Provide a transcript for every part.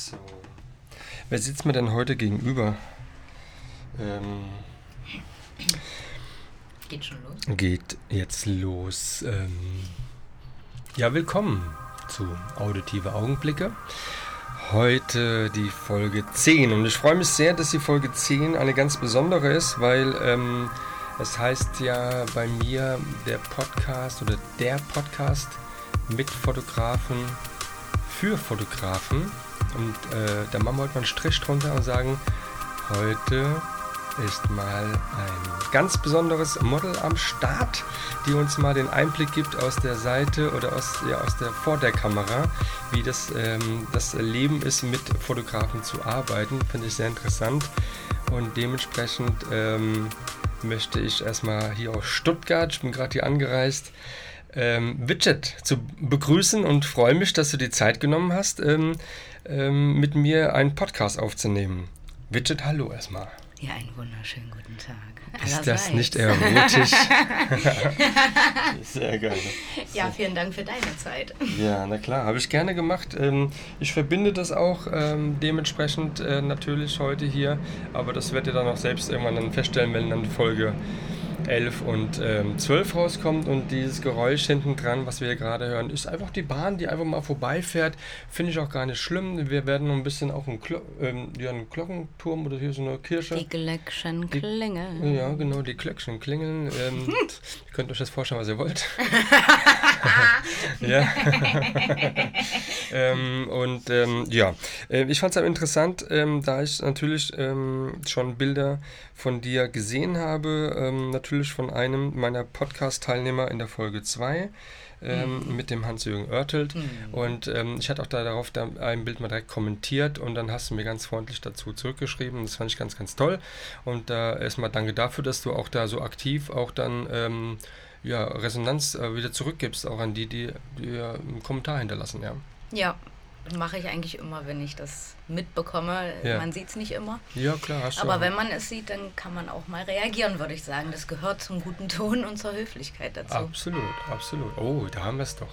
So. Wer sitzt mir denn heute gegenüber? Ähm, Geht schon los? geht jetzt los. Ähm, ja, willkommen zu Auditive Augenblicke. Heute die Folge 10 und ich freue mich sehr, dass die Folge 10 eine ganz besondere ist, weil ähm, es heißt ja bei mir der Podcast oder der Podcast mit Fotografen für Fotografen und äh, da machen wir heute mal einen Strich drunter und sagen, heute ist mal ein ganz besonderes Model am Start, die uns mal den Einblick gibt aus der Seite oder aus, ja, aus der vor der Kamera, wie das, ähm, das Leben ist, mit Fotografen zu arbeiten. Finde ich sehr interessant. Und dementsprechend ähm, möchte ich erstmal hier aus Stuttgart, ich bin gerade hier angereist, ähm, Widget zu begrüßen und freue mich, dass du die Zeit genommen hast, ähm, ähm, mit mir einen Podcast aufzunehmen. Widget, hallo erstmal. Ja, einen wunderschönen guten Tag. Ist das nicht erotisch? Sehr geil. Ja, vielen Dank für deine Zeit. Ja, na klar, habe ich gerne gemacht. Ähm, ich verbinde das auch ähm, dementsprechend äh, natürlich heute hier, aber das werdet ihr dann auch selbst irgendwann dann feststellen, wenn dann Folge 11 und ähm, 12 rauskommt und dieses Geräusch hinten dran, was wir hier gerade hören, ist einfach die Bahn, die einfach mal vorbeifährt. Finde ich auch gar nicht schlimm. Wir werden noch ein bisschen auch einen, Glo ähm, ja, einen Glockenturm oder hier so eine Kirche. Die Glöckchen klingeln. Ja, genau, die Glöckchen klingeln. Ähm, ihr könnt euch das vorstellen, was ihr wollt. ja. ähm, und ähm, ja, äh, ich fand es aber interessant, ähm, da ich natürlich ähm, schon Bilder von dir gesehen habe, ähm, natürlich von einem meiner Podcast-Teilnehmer in der Folge 2. Ähm, mit dem Hans-Jürgen Oertelt. Und ähm, ich hatte auch da darauf da ein Bild mal direkt kommentiert und dann hast du mir ganz freundlich dazu zurückgeschrieben. Das fand ich ganz, ganz toll. Und da erstmal danke dafür, dass du auch da so aktiv auch dann ähm, ja, Resonanz äh, wieder zurückgibst, auch an die, die, die ja einen Kommentar hinterlassen. Ja, Ja, mache ich eigentlich immer, wenn ich das mitbekomme. Ja. Man sieht es nicht immer. ja klar, hast du. Aber wenn man es sieht, dann kann man auch mal reagieren, würde ich sagen. Das gehört zum guten Ton und zur Höflichkeit dazu. Absolut, absolut. Oh, da haben wir es doch.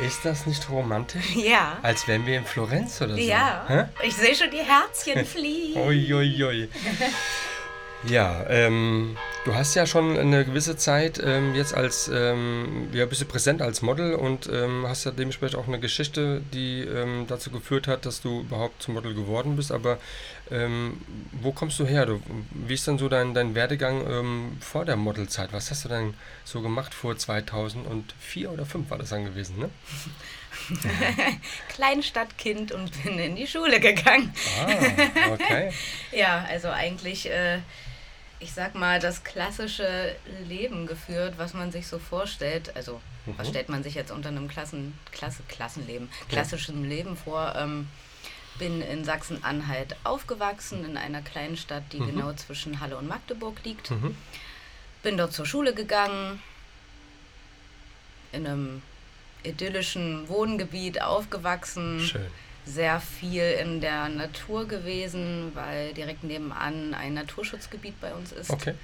Ist das nicht romantisch? Ja. Als wären wir in Florenz oder so. Ja. Hä? Ich sehe schon die Herzchen fliegen. Uiuiui. Ja, ähm, du hast ja schon eine gewisse Zeit ähm, jetzt als, ähm, ja, bist du präsent als Model und ähm, hast ja dementsprechend auch eine Geschichte, die ähm, dazu geführt hat, dass du überhaupt zum Model geworden bist. Aber ähm, wo kommst du her? Du, wie ist denn so dein, dein Werdegang ähm, vor der Modelzeit? Was hast du denn so gemacht vor 2004 oder 2005 war das dann gewesen, ne? Kleinstadtkind und bin in die Schule gegangen. Ah, okay. Ja, also eigentlich, äh, ich sag mal, das klassische Leben geführt, was man sich so vorstellt. Also, was Mhm. stellt man sich jetzt unter einem Klassen, Klasse, Klassenleben, klassischen Leben vor? Ähm, bin in Sachsen-Anhalt aufgewachsen, in einer kleinen Stadt, die Mhm. genau zwischen Halle und Magdeburg liegt. Mhm. Bin dort zur Schule gegangen, in einem idyllischen Wohngebiet aufgewachsen Schön. Sehr viel in der Natur gewesen, weil direkt nebenan ein Naturschutzgebiet bei uns ist. Okay.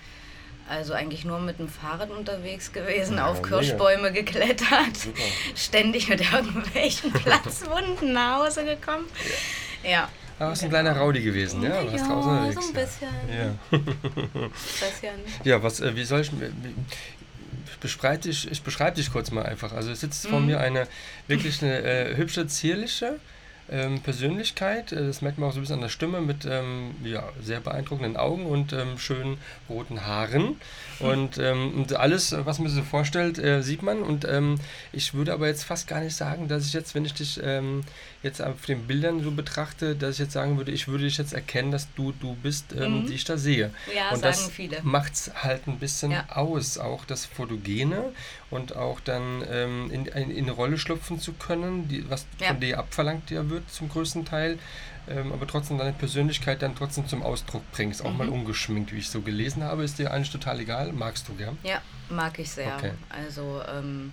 Also eigentlich nur mit dem Fahrrad unterwegs gewesen, Ja, auf mega. Kirschbäume geklettert, Super. ständig mit irgendwelchen Platzwunden nach Hause gekommen. Ja. Ah, du bist ein kleiner Rowdy gewesen, ja? Draußen ja, unterwegs, so ein bisschen. Ja. bisschen. Ja, was, äh, wie soll ich, beschreibe dich, ich beschreibe dich kurz mal einfach. Also es sitzt vor Mhm. mir eine wirklich eine äh, hübsche, zierliche ähm, Persönlichkeit. Äh, Das merkt man auch so ein bisschen an der Stimme mit ähm, ja, sehr beeindruckenden Augen und ähm, schönen roten Haaren. Und, ähm, und alles, was man sich so vorstellt, äh, sieht man. Und ähm, ich würde aber jetzt fast gar nicht sagen, dass ich jetzt, wenn ich dich ähm, jetzt auf den Bildern so betrachte, dass ich jetzt sagen würde, ich würde dich jetzt erkennen, dass du du bist, ähm, Mhm. die ich da sehe. Ja, und sagen das viele. macht es halt ein bisschen Ja. aus, auch das Fotogene und auch dann ähm, in, in, in eine Rolle schlüpfen zu können, die, was Ja. von dir abverlangt dir wird zum größten Teil, ähm, aber trotzdem deine Persönlichkeit dann trotzdem zum Ausdruck bringst, auch Mhm. mal ungeschminkt, wie ich so gelesen habe, ist dir eigentlich total egal, magst du gern? Ja, mag ich sehr. Okay. Also ähm,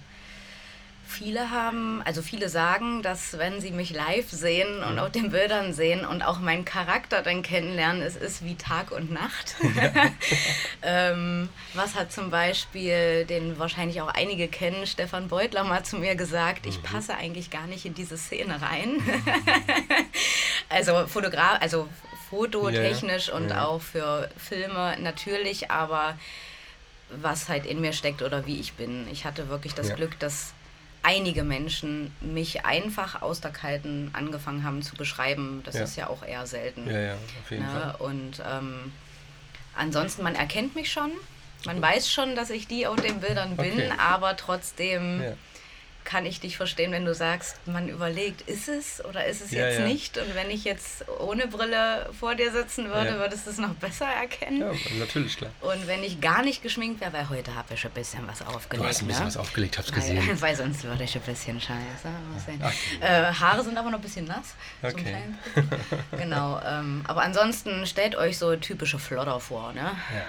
viele haben, also viele sagen, dass wenn sie mich live sehen und Mhm. auf den Bildern sehen und auch meinen Charakter dann kennenlernen, es ist wie Tag und Nacht. ähm, was hat zum Beispiel, den wahrscheinlich auch einige kennen, Stefan Beutler mal zu mir gesagt, ich passe eigentlich gar nicht in diese Szene rein. also Fotograf, also fototechnisch Ja, ja. und Ja. auch für Filme natürlich, aber was halt in mir steckt oder wie ich bin. Ich hatte wirklich das Ja. Glück, dass einige Menschen mich einfach aus der Kalten angefangen haben zu beschreiben. Das Ja. ist ja auch eher selten. Ja, ja, auf jeden Ne? Fall. Und ähm, ansonsten, man erkennt mich schon. Man weiß schon, dass ich die auf den Bildern bin, Okay. aber trotzdem Ja. Kann ich dich verstehen, wenn du sagst, man überlegt, ist es oder ist es Ja, jetzt ja. nicht? Und wenn ich jetzt ohne Brille vor dir sitzen würde, Ja. würdest du es noch besser erkennen. ja, natürlich, klar. Und wenn ich gar nicht geschminkt wäre, weil heute habe ich ein bisschen was aufgelegt. Du hast ein bisschen ne? was aufgelegt, hab's gesehen. Weil, weil sonst würde ich ein bisschen scheiße aussehen. Okay. Äh, Haare sind aber noch ein bisschen nass. Okay. genau. Ähm, aber ansonsten stellt euch so typische Flodder vor. Ne? Ja.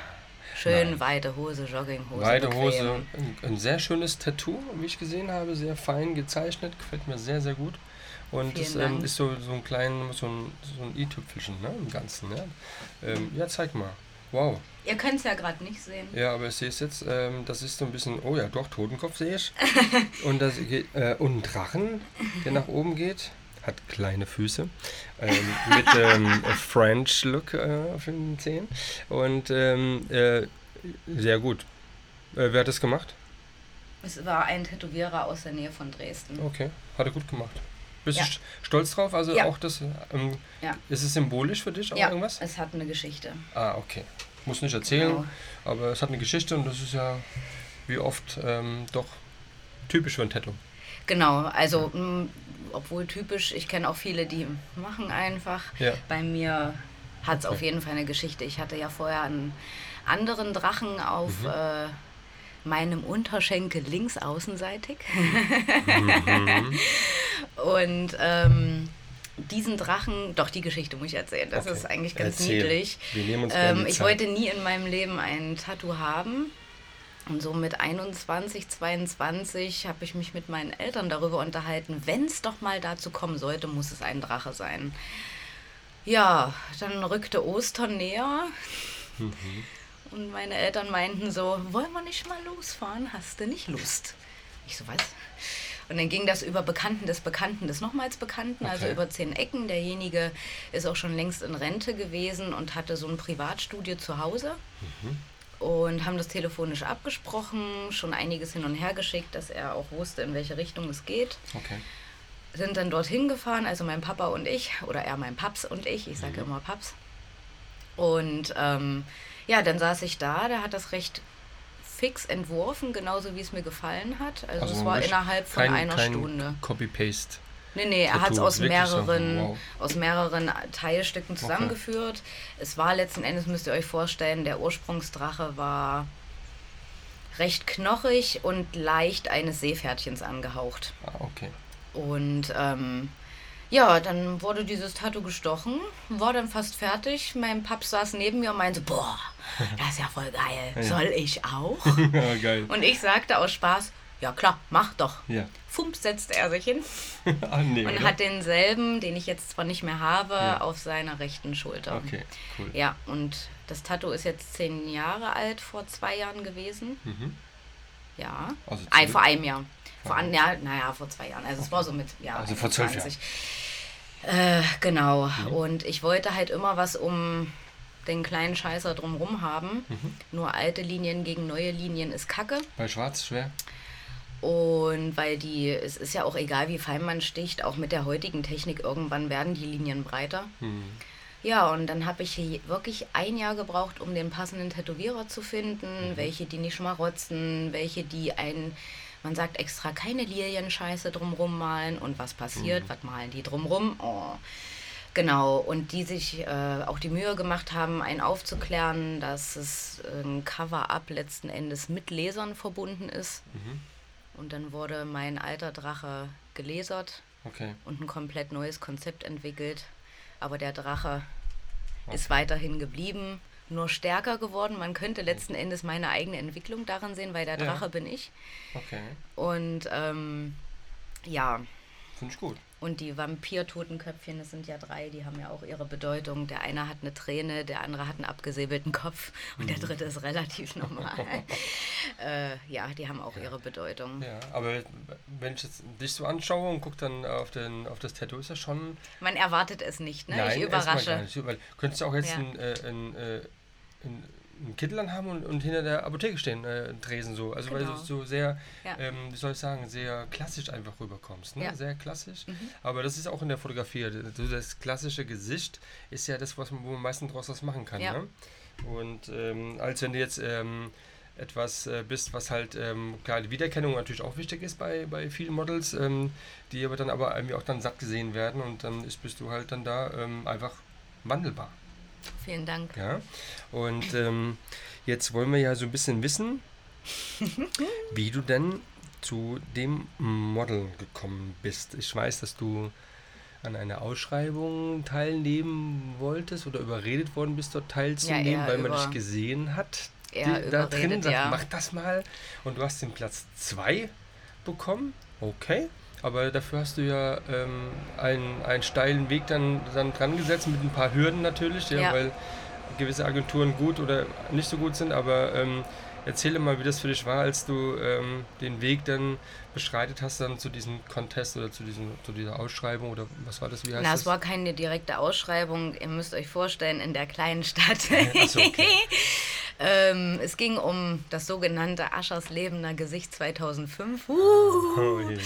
Schön Nein. weite Hose, Jogginghose. Weite bequem. Hose, ein, ein sehr schönes Tattoo, wie ich gesehen habe, sehr fein gezeichnet, gefällt mir sehr, sehr gut. Und es ähm, ist so, so ein klein, so ein, so ein i-Tüpfelchen ne, im Ganzen. Ja? Ähm, ja, zeig mal. Wow. Ihr könnt es ja gerade nicht sehen. Ja, aber ich sehe es jetzt, ähm, das ist so ein bisschen, oh ja, doch, Totenkopf sehe ich. und, das geht, äh, und ein Drachen, der nach oben geht, hat kleine Füße, ähm, mit ähm, French Look äh, auf den Zehen. Und ähm, äh, sehr gut. Äh, wer hat das gemacht? Es war ein Tätowierer aus der Nähe von Dresden. Okay, hat er gut gemacht. Bist Ja. du st- stolz drauf? Also Ja. auch das, ähm, Ja. ist es symbolisch für dich auch ja, irgendwas? es hat eine Geschichte. Ah, okay. Muss nicht erzählen, Genau. aber es hat eine Geschichte und das ist ja wie oft ähm, doch typisch für ein Tattoo. Genau, also obwohl typisch, ich kenne auch viele, die machen einfach. Ja. Bei mir hat es Okay. auf jeden Fall eine Geschichte. Ich hatte ja vorher einen anderen Drachen auf Mhm. äh, meinem Unterschenkel links außenseitig. Mhm. Und ähm, diesen Drachen, doch die Geschichte muss ich erzählen, das Okay. ist eigentlich ganz Erzähl. niedlich. Wir nehmen uns gerne Ähm, ich wollte nie in meinem Leben ein Tattoo haben. Und so mit 21, 22 habe ich mich mit meinen Eltern darüber unterhalten, wenn es doch mal dazu kommen sollte, muss es ein Drache sein. Ja, dann rückte Ostern näher. Mhm. Und meine Eltern meinten so, wollen wir nicht mal losfahren? Hast du nicht Lust? Ich so, was? Und dann ging das über Bekannten des Bekannten des nochmals Bekannten, also Okay. über zehn Ecken. Derjenige ist auch schon längst in Rente gewesen und hatte so ein Privatstudio zu Hause. Und haben das telefonisch abgesprochen, schon einiges hin und her geschickt, dass er auch wusste, in welche Richtung es geht. Okay. Sind dann dorthin gefahren, also mein Papa und ich, oder er mein Paps und ich, ich sage immer Paps. Und ähm, ja, dann saß ich da, der hat das recht fix entworfen, genauso wie es mir gefallen hat. Also, es war innerhalb von kein, einer kein Stunde. Copy-Paste. Nee, nee, er hat es aus mehreren, wow. aus mehreren Teilstücken zusammengeführt. Es war letzten Endes, müsst ihr euch vorstellen, der Ursprungsdrache war recht knochig und leicht eines Seepferdchens angehaucht. Ah, okay. Und ähm, ja, dann wurde dieses Tattoo gestochen, war dann fast fertig. Mein Paps saß neben mir und meinte, boah, das ist ja voll geil. Soll ich auch? ja, geil. Und ich sagte aus Spaß, ja klar, mach doch. Ja. Fumps setzte er sich hin ah, nee, und oder? hat denselben, den ich jetzt zwar nicht mehr habe, Ja. auf seiner rechten Schulter. Okay, cool. Ja, und das Tattoo ist jetzt zehn Jahre alt, vor zwei Jahren gewesen. Mhm. Ja. Also zurück- vor einem Jahr. Vor an, ja, naja, vor zwei Jahren. Also es war so mit, ja, Also vor zwölf 21. Äh, genau. Mhm. Und ich wollte halt immer was um den kleinen Scheißer drumrum haben. Mhm. Nur alte Linien gegen neue Linien ist Kacke. Bei Schwarz schwer? Und weil die, es ist ja auch egal, wie fein man sticht, auch mit der heutigen Technik, irgendwann werden die Linien breiter. Hm. Ja, und dann habe ich hier wirklich ein Jahr gebraucht, um den passenden Tätowierer zu finden, welche die nicht schmarotzen, welche die ein, man sagt extra keine Lilienscheiße drumrum malen und was passiert, was malen die drumrum? Oh. Genau, und die sich äh, auch die Mühe gemacht haben, einen aufzuklären, dass es ein Cover-up letzten Endes mit Lesern verbunden ist. Mhm. Und dann wurde mein alter Drache gelasert Okay. und ein komplett neues Konzept entwickelt. Aber der Drache ist weiterhin geblieben, nur stärker geworden. Man könnte letzten Endes meine eigene Entwicklung darin sehen, weil der Ja. Drache bin ich. Okay. Und ähm, ja, finde ich gut. Und die Vampir-Totenköpfchen, das sind ja drei, die haben ja auch ihre Bedeutung. Der eine hat eine Träne, der andere hat einen abgesäbelten Kopf und der dritte ist relativ normal. äh, ja, die haben auch ihre Bedeutung. Ja, aber wenn ich jetzt dich so anschaue und gucke dann auf, den, auf das Tattoo, ist das schon. Man erwartet es nicht, ne? Nein, ich überrasche. Gar nicht. Weil, könntest du auch jetzt Ja. ein, äh, ein, äh, ein, einen Kittel anhaben und, und hinter der Apotheke stehen, äh, Tresen so. Also weil Genau. du so sehr, Ja. ähm, wie soll ich sagen, sehr klassisch einfach rüberkommst. Ne? Ja. Mhm. Sehr klassisch. Aber das ist auch in der Fotografie. So das klassische Gesicht ist ja das, was man, wo man meistens draus was machen kann. Ja. Ne? Und ähm, als wenn du jetzt ähm, etwas äh, bist, was halt, ähm, klar, die Wiedererkennung natürlich auch wichtig ist bei, bei vielen Models, ähm, die aber dann aber irgendwie auch dann satt gesehen werden und dann ist, bist du halt dann da ähm, einfach wandelbar. Vielen Dank. Ja? Und ähm, jetzt wollen wir ja so ein bisschen wissen, wie du denn zu dem Model gekommen bist. Ich weiß, dass du an einer Ausschreibung teilnehmen wolltest oder überredet worden bist, dort teilzunehmen, eher weil man dich gesehen hat. Die- da drin, sagt, ja. mach das mal. Und du hast den Platz 2 bekommen. Okay. Aber dafür hast du ja ähm, einen, einen steilen Weg dann, dann dran gesetzt, mit ein paar Hürden natürlich, ja, Ja. weil gewisse Agenturen gut oder nicht so gut sind. Aber ähm, erzähle mal, wie das für dich war, als du ähm, den Weg dann beschreitet hast, dann zu diesem Contest oder zu, diesem, zu dieser Ausschreibung oder was war das? Wie heißt Na, das? es war keine direkte Ausschreibung. Ihr müsst euch vorstellen, in der kleinen Stadt. Ach so, okay. ähm, es ging um das sogenannte Aschers Lebener Gesicht 2005. Uh. Oh, je.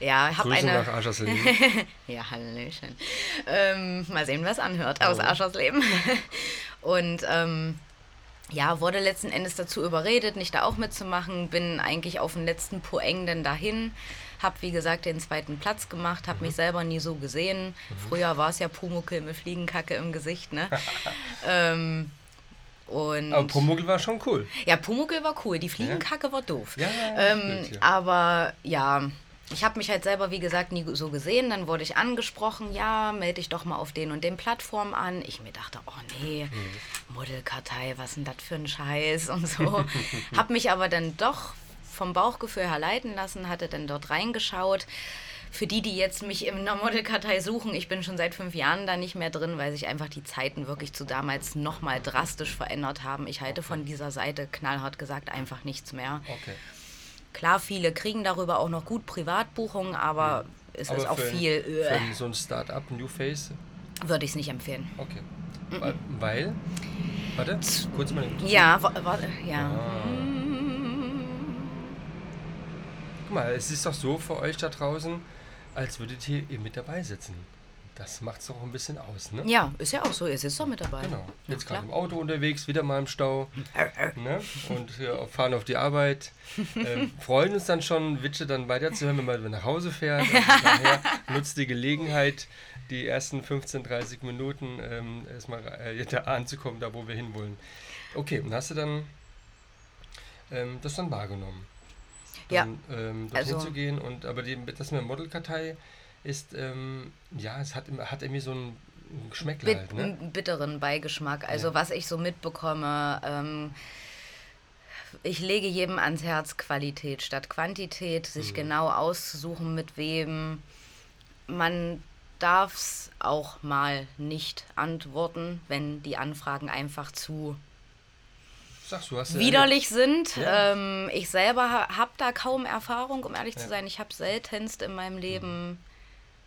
Ja, ich habe eine. nach Aschersleben. Ja, Hallöchen. Ähm, mal sehen, was anhört aus Oh. Aschersleben. Und ähm, ja, wurde letzten Endes dazu überredet, nicht da auch mitzumachen. Bin eigentlich auf den letzten Poeng denn dahin. Hab, wie gesagt, den zweiten Platz gemacht, habe mich selber nie so gesehen. Früher war es ja Pumuckel mit Fliegenkacke im Gesicht, ne? ähm, und Aber Pumuckl war schon cool. ja, Pumuckel war cool, die Fliegenkacke war doof. Ja, ja, ähm, ja. Aber ja, ich habe mich halt selber, wie gesagt, nie so gesehen. Dann wurde ich angesprochen, ja, melde dich doch mal auf den und den Plattformen an. Ich mir dachte, oh nee, Mhm. Modelkartei, was denn das für ein Scheiß und so. hab mich aber dann doch vom Bauchgefühl her leiten lassen, hatte dann dort reingeschaut. Für die, die jetzt mich in der Modelkartei suchen, ich bin schon seit fünf Jahren da nicht mehr drin, weil sich einfach die Zeiten wirklich zu damals nochmal drastisch verändert haben. Ich halte von dieser Seite knallhart gesagt einfach nichts mehr. Okay. Klar, viele kriegen darüber auch noch gut Privatbuchungen, aber es ist auch für, viel, Für äh, so ein Start-up, New Face, würde ich es nicht empfehlen. okay. Weil- Weil, warte, kurz mal Ja, wa- warte, ja. Ah. Guck mal, es ist doch so für euch da draußen, als würdet ihr, ihr mit dabei sitzen. Das macht es doch ein bisschen aus, ne? Ja, ist ja auch so, ihr sitzt doch mit dabei. Genau. Ja, Jetzt gerade im Auto unterwegs, wieder mal im Stau. Ne? Und wir fahren auf die Arbeit. Ähm, freuen uns dann schon, Witsche dann weiterzuhören, wenn man nach Hause fährt. Nutzt die Gelegenheit, die ersten 15, 30 Minuten ähm, erstmal äh, da anzukommen, da wo wir hinwollen. Okay, und hast du dann ähm, das dann wahrgenommen? Ja. Dann, ähm, dorthin Also- zu gehen und aber die, das mit der Modelkartei ist, ähm, ja, es hat, hat irgendwie so ein Geschmäckle Bit halt, ne? einen bitteren Beigeschmack. Also Ja. was ich so mitbekomme, ähm, ich lege jedem ans Herz Qualität statt Quantität, sich Mhm. genau auszusuchen, mit wem. Man darf es auch mal nicht antworten, wenn die Anfragen einfach zu Sagst du, hast widerlich sind. Ja. Ähm, ich selber ha habe da kaum Erfahrung, um ehrlich Ja. zu sein. Ich habe seltenst in meinem Leben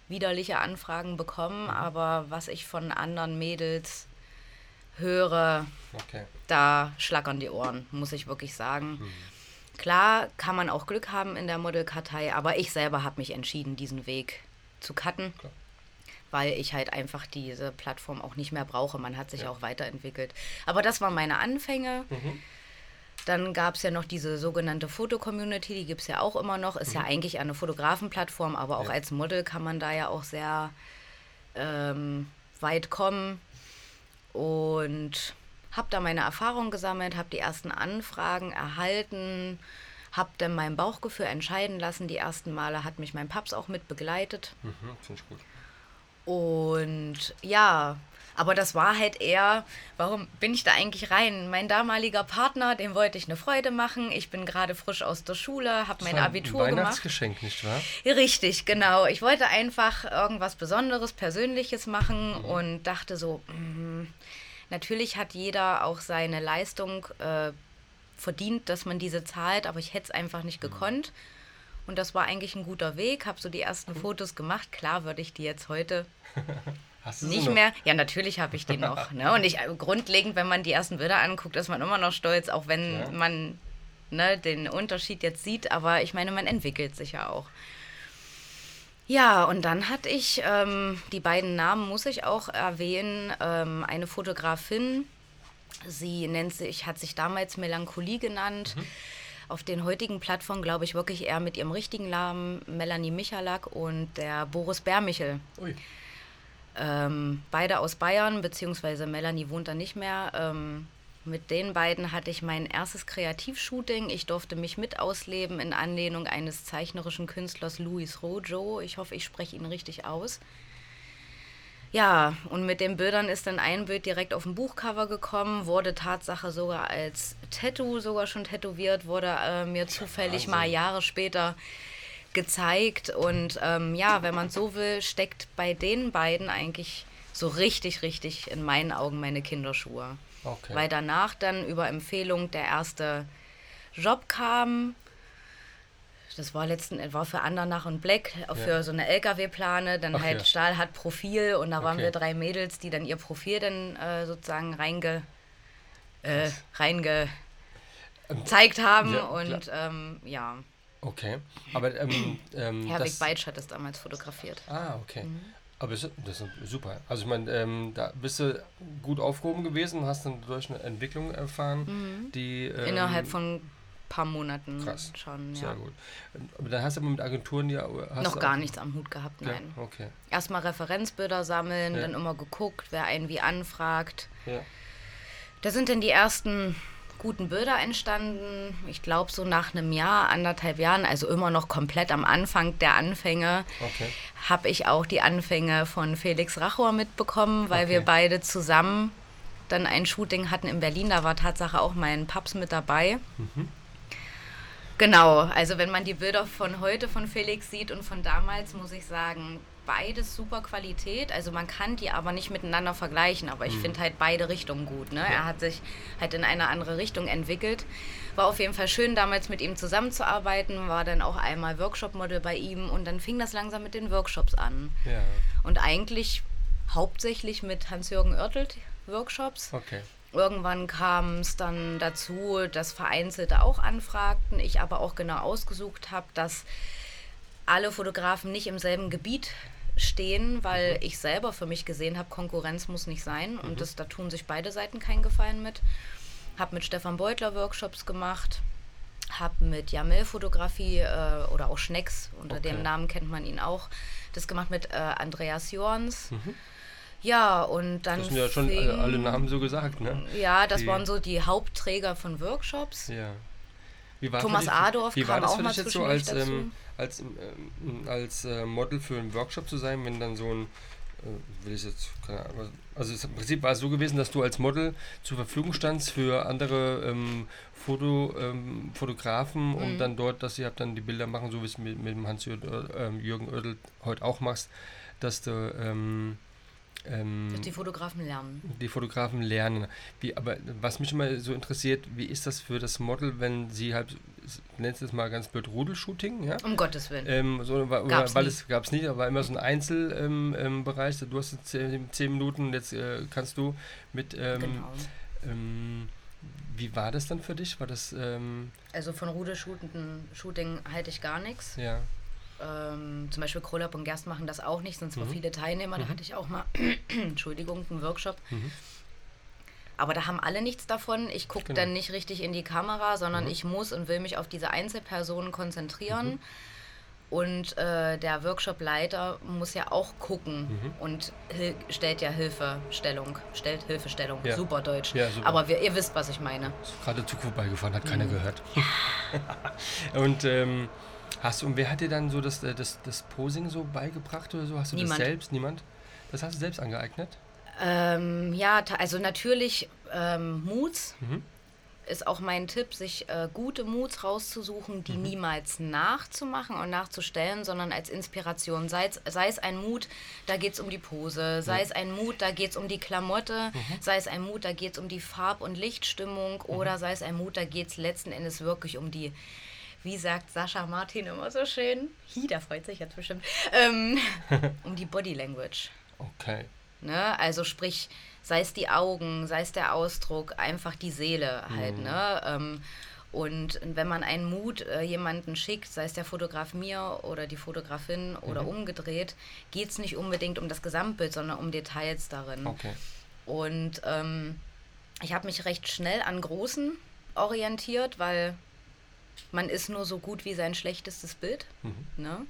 widerliche Anfragen bekommen, Mhm. aber was ich von anderen Mädels höre, Okay. da schlackern die Ohren, muss ich wirklich sagen. Mhm. Klar kann man auch Glück haben in der Modelkartei, aber ich selber habe mich entschieden, diesen Weg zu cutten, Klar. weil ich halt einfach diese Plattform auch nicht mehr brauche. Man hat sich Ja. auch weiterentwickelt. Aber das waren meine Anfänge. Mhm. Dann gab es ja noch diese sogenannte Foto-Community, die gibt es ja auch immer noch. Ist ja eigentlich eine Fotografenplattform, aber auch Mhm. Ja. als Model kann man da ja auch sehr ähm, weit kommen. Und habe da meine Erfahrungen gesammelt, habe die ersten Anfragen erhalten, habe dann mein Bauchgefühl entscheiden lassen. Die ersten Male hat mich mein Paps auch mit begleitet. Mhm. Finde ich gut. Und ja, Aber das war halt eher, warum bin ich da eigentlich rein? Mein damaliger Partner, dem wollte ich eine Freude machen. Ich bin gerade frisch aus der Schule, habe mein Abitur ein gemacht. Weihnachtsgeschenk, nicht wahr? Richtig, genau. Ich wollte einfach irgendwas Besonderes, Persönliches machen Mhm. und dachte so, mm, natürlich hat jeder auch seine Leistung äh, verdient, dass man diese zahlt, aber ich hätte es einfach nicht Mhm. gekonnt. Und das war eigentlich ein guter Weg. Habe so die ersten Fotos gemacht. Klar würde ich die jetzt heute Hast du nicht noch? mehr. Ja, natürlich habe ich die noch. Ne? Und ich, grundlegend, wenn man die ersten Bilder anguckt, ist man immer noch stolz, auch wenn Ja. man ne, den Unterschied jetzt sieht. Aber ich meine, man entwickelt sich ja auch. Ja, und dann hatte ich, ähm, die beiden Namen muss ich auch erwähnen, ähm, eine Fotografin, sie nennt sich, hat sich damals Melancholie genannt. Auf den heutigen Plattformen glaube ich wirklich eher mit ihrem richtigen Namen Melanie Michalak und der Boris Bermichel. Ui. Ähm, beide aus Bayern, beziehungsweise Melanie wohnt da nicht mehr. Ähm, mit den beiden hatte ich mein erstes Kreativshooting. Ich durfte mich mit ausleben in Anlehnung eines zeichnerischen Künstlers Luis Rojo. Ich hoffe, ich spreche ihn richtig aus. Ja, und mit den Bildern ist dann ein Bild direkt auf dem Buchcover gekommen, wurde Tatsache sogar als Tattoo sogar schon tätowiert, wurde äh, mir zufällig mal Wahnsinn. Jahre später gezeigt. Und ähm, ja, wenn man so will, steckt bei den beiden eigentlich so richtig, richtig in meinen Augen meine Kinderschuhe. Okay. Weil danach dann über Empfehlung der erste Job kam. Das war letzten war für Andernach und Black, für so eine LKW-Plane, dann Ach halt ja. Stahl hat Profil und da waren Okay. wir drei Mädels, die dann ihr Profil dann äh, sozusagen reinge, äh, reinge gezeigt haben ja, und ähm, ja, Okay. Aber ähm, ähm, Herwig das, Beitsch hat es damals fotografiert. Ah, okay. Mhm. Aber das, das ist super. Also ich meine, ähm, da bist du gut aufgehoben gewesen, hast dann durch eine Entwicklung erfahren, die ähm, Mhm. Innerhalb von ein paar Monaten krass. schon, sehr ja. gut. Aber dann hast du aber mit Agenturen ja Noch gar nichts am Hut gehabt, Ja, nein. okay. Erstmal Referenzbilder sammeln, Ja. dann immer geguckt, wer einen wie anfragt. Ja. Da sind dann die ersten guten Bilder entstanden. Ich glaube, so nach einem Jahr, anderthalb Jahren, also immer noch komplett am Anfang der Anfänge, Okay. habe ich auch die Anfänge von Felix Rachor mitbekommen, weil wir Okay. beide zusammen dann ein Shooting hatten in Berlin. Da war Tatsache auch mein Paps mit dabei. Mhm. Genau, also wenn man die Bilder von heute von Felix sieht und von damals, muss ich sagen, beides super Qualität. Also man kann die aber nicht miteinander vergleichen, aber ich Mhm. finde halt beide Richtungen gut. Ne? Er hat sich halt in eine andere Richtung entwickelt. War auf jeden Fall schön, damals mit ihm zusammenzuarbeiten, war dann auch einmal Workshop-Model bei ihm und dann fing das langsam mit den Workshops an. Ja. Und eigentlich hauptsächlich mit Hans-Jürgen Oertelt Workshops. Okay. Irgendwann kam es dann dazu, dass Vereinzelte auch anfragten, ich aber auch genau ausgesucht habe, dass alle Fotografen nicht im selben Gebiet stehen, weil ich selber für mich gesehen habe, Konkurrenz muss nicht sein und das, da tun sich beide Seiten keinen Gefallen mit. Habe mit Stefan Beutler Workshops gemacht, habe mit Jamel Fotografie äh, oder auch Schnecks, unter Okay. dem Namen kennt man ihn auch, das gemacht mit äh, Andreas Jorns. Ja, und dann. Mhm. Das sind ja schon alle, alle Namen so gesagt, ne? ja, das Die- waren so die Hauptträger von Workshops. Ja. War Thomas dich, Adorf wie war kam das auch für mal dich jetzt so als, ähm, als, ähm, als äh, Model für einen Workshop zu sein, wenn dann so ein, äh, will ich jetzt, keine Ahnung, also im Prinzip war es so gewesen, dass du als Model zur Verfügung standst für andere ähm, Foto, ähm, Fotografen Mhm. und dann dort, dass sie halt dann die Bilder machen, so wie es mit, mit dem Hans-Jürgen ähm, Jürgen Oertel heute auch machst, dass du ähm, Dass die Fotografen lernen. die Fotografen lernen. Wie, aber was mich immer so interessiert, wie ist das für das Model, wenn sie halt, nennt es mal ganz blöd, Rudelshooting, ja? Um Gottes Willen. Ähm, so, Gab's weil nie. es gab es nicht, aber immer so ein Einzelbereich. Ähm, ähm, du hast jetzt zehn, zehn Minuten, jetzt äh, kannst du mit. Ähm, genau. ähm, wie war das dann für dich? War das Also von Rudershooting Shooting halte ich gar nichts. ja Ähm, zum Beispiel Krolop und Gerst machen das auch nicht, sind zwar Mhm. viele Teilnehmer, da Mhm. hatte ich auch mal, Entschuldigung, einen Workshop. Mhm. Aber da haben alle nichts davon. Ich gucke Genau. dann nicht richtig in die Kamera, sondern Mhm. ich muss und will mich auf diese Einzelpersonen konzentrieren. Und äh, der Workshop-Leiter muss ja auch gucken Mhm. und stellt ja Hilfestellung, stellt Hilfestellung, Ja. super Deutsch. Ja, super. Aber wir, ihr wisst, was ich meine. Ist gerade Zug vorbeigefahren, hat Mhm. keiner gehört. und ähm, hast du, und wer hat dir dann so das, äh, das, das Posing so beigebracht oder so? Hast du Niemand. das selbst? Niemand? Das hast du selbst angeeignet? Ähm, ja, also natürlich ähm, Moods Mhm. ist auch mein Tipp, sich äh, gute Moods rauszusuchen, die niemals nachzumachen und nachzustellen, sondern als Inspiration. Sei es, sei es ein Mut, da geht es um die Pose, sei es ein Mut, da geht es um die Klamotte, sei es ein Mut, da geht es um die Farb- und Lichtstimmung oder sei es ein Mut, da geht es letzten Endes wirklich um die, wie sagt Sascha Martin immer so schön, hi, da freut sich jetzt bestimmt, ähm, um die Body Language. Okay. Ne? Also sprich, sei es die Augen, sei es der Ausdruck, einfach die Seele halt. Ne? Ähm, und wenn man einen Mut äh, jemanden schickt, sei es der Fotograf mir oder die Fotografin oder umgedreht, geht es nicht unbedingt um das Gesamtbild, sondern um Details darin. Okay. Und ähm, ich habe mich recht schnell an Großen orientiert, weil man ist nur so gut wie sein schlechtestes Bild. Ne?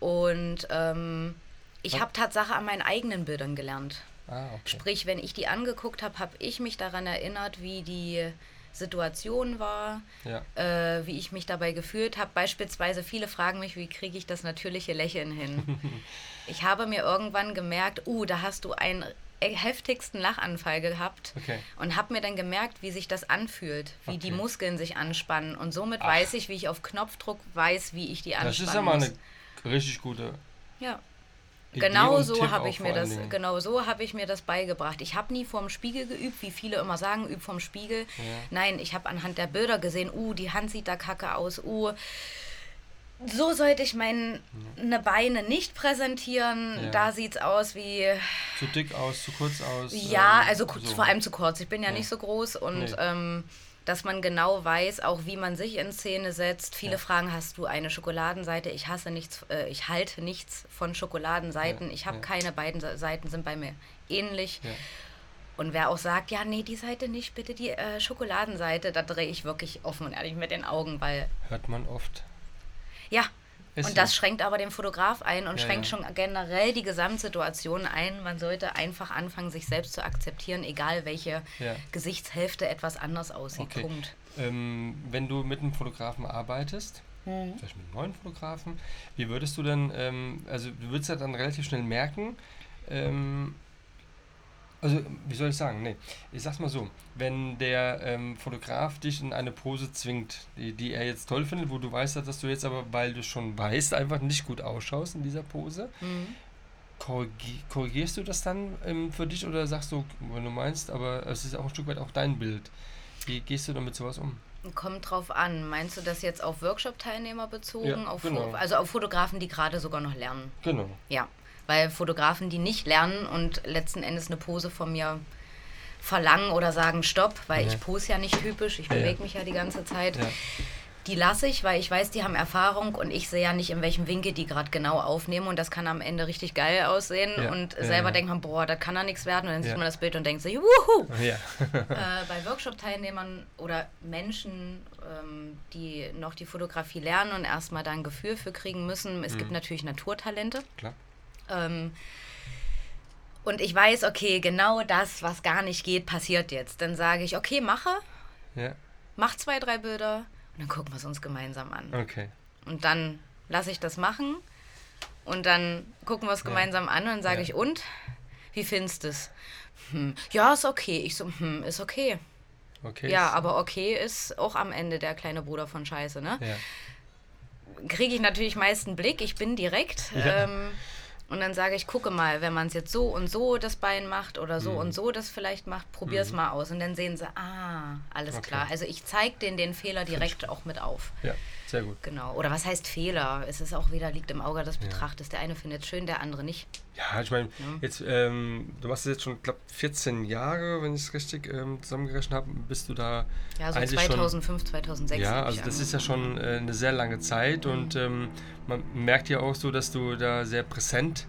Und ähm, ich habe Tatsache an meinen eigenen Bildern gelernt. Ah, okay. Sprich, wenn ich die angeguckt habe, habe ich mich daran erinnert, wie die Situation war, Ja. äh, wie ich mich dabei gefühlt habe. Beispielsweise viele fragen mich, wie kriege ich das natürliche Lächeln hin? ich habe mir irgendwann gemerkt, uh, da hast du einen heftigsten Lachanfall gehabt Okay. und habe mir dann gemerkt, wie sich das anfühlt, wie die Okay. Muskeln sich anspannen und somit weiß ich, wie ich auf Knopfdruck weiß, wie ich die Das anspannen ist ja mal eine richtig gute Ja. Idee Genau so habe ich mir das, Dingen. genau so habe ich mir das beigebracht. Ich habe nie vorm Spiegel geübt, wie viele immer sagen, üb vorm Spiegel. Nein, ich habe anhand der Bilder gesehen, uh, die Hand sieht da kacke aus, uh, so sollte ich meine Beine nicht präsentieren. Ja. Da sieht es aus wie, Zu dick aus, zu kurz aus. ja, ähm, also so. vor allem zu kurz. Ich bin ja Nee. nicht so groß und Nee. ähm, dass man genau weiß, auch wie man sich in Szene setzt. Viele Ja. fragen, hast du eine Schokoladenseite? Ich hasse nichts, äh, ich halte nichts von Schokoladenseiten. Ja, Ich habe ja. keine beiden Se- Seiten sind bei mir ähnlich. Ja. Und wer auch sagt, ja, nee, die Seite nicht, bitte die äh, Schokoladenseite, da drehe ich wirklich offen und ehrlich mit den Augen, weil Hört man oft. Ja. Ist und das so. schränkt aber den Fotograf ein und Ja, schränkt ja. schon generell die Gesamtsituation ein. Man sollte einfach anfangen, sich selbst zu akzeptieren, egal welche Ja. Gesichtshälfte etwas anders aussieht. Okay. Punkt. Ähm, wenn du mit einem Fotografen arbeitest, Mhm. vielleicht mit einem neuen Fotografen, wie würdest du dann, ähm, also du würdest ja dann relativ schnell merken, ähm, also wie soll ich sagen, nee, ich sag's mal so, wenn der ähm, Fotograf dich in eine Pose zwingt, die, die er jetzt toll findet, wo du weißt, dass du jetzt aber, weil du schon weißt, einfach nicht gut ausschaust in dieser Pose, Mhm. korrigi korrigierst du das dann ähm, für dich oder sagst du, wenn du meinst, aber es ist auch ein Stück weit auch dein Bild. Wie gehst du damit sowas um? Kommt drauf an. Meinst du das jetzt auf Workshop-Teilnehmer bezogen? Ja, auf, genau. Also auf Fotografen, die gerade sogar noch lernen? Genau. Ja, weil Fotografen, die nicht lernen und letzten Endes eine Pose von mir verlangen oder sagen Stopp, weil Ja. ich pose ja nicht typisch, ich ja. bewege mich ja die ganze Zeit. Ja. Die lasse ich, weil ich weiß, die haben Erfahrung und ich sehe ja nicht, in welchem Winkel die gerade genau aufnehmen und das kann am Ende richtig geil aussehen und selber denkt man, boah, das kann da nichts werden und dann sieht man das Bild und denkt sich, wuhu! Ja. äh, bei Workshop-Teilnehmern oder Menschen, ähm, die noch die Fotografie lernen und erstmal da ein Gefühl für kriegen müssen, es gibt natürlich Naturtalente. Klar. Ähm, und ich weiß, okay, genau das, was gar nicht geht, passiert jetzt. Dann sage ich, okay, mache, Ja. mach zwei, drei Bilder und dann gucken wir es uns gemeinsam an. Okay. Und dann lasse ich das machen und dann gucken wir es Ja. gemeinsam an und dann sage Ja. ich, und? Wie findest du es? Hm, ja, ist okay. Ich so, hm, ist okay. Okay. Ja, aber okay ist auch am Ende der kleine Bruder von Scheiße, ne? Ja. kriege ich natürlich meist einen Blick, ich bin direkt. Ja. Ähm, und dann sage ich, gucke mal, wenn man es jetzt so und so das Bein macht oder Mhm. so und so das vielleicht macht, probier es mal aus. Und dann sehen sie, ah, alles Okay. klar. Also ich zeige denen den Fehler direkt auch mit auf. ja, sehr gut. Genau. Oder was heißt Fehler? Es ist auch wieder, liegt im Auge des Betrachters. Der eine findet es schön, der andere nicht. Ja, ich meine, jetzt, ähm, du machst es jetzt schon, glaube 14 Jahre, wenn ich es richtig ähm, zusammengerechnet habe, bist du da Ja, so eigentlich schon 2005, 2006. Ja, also das ist ja schon äh, eine sehr lange Zeit und ähm, man merkt ja auch so, dass du da sehr präsent bist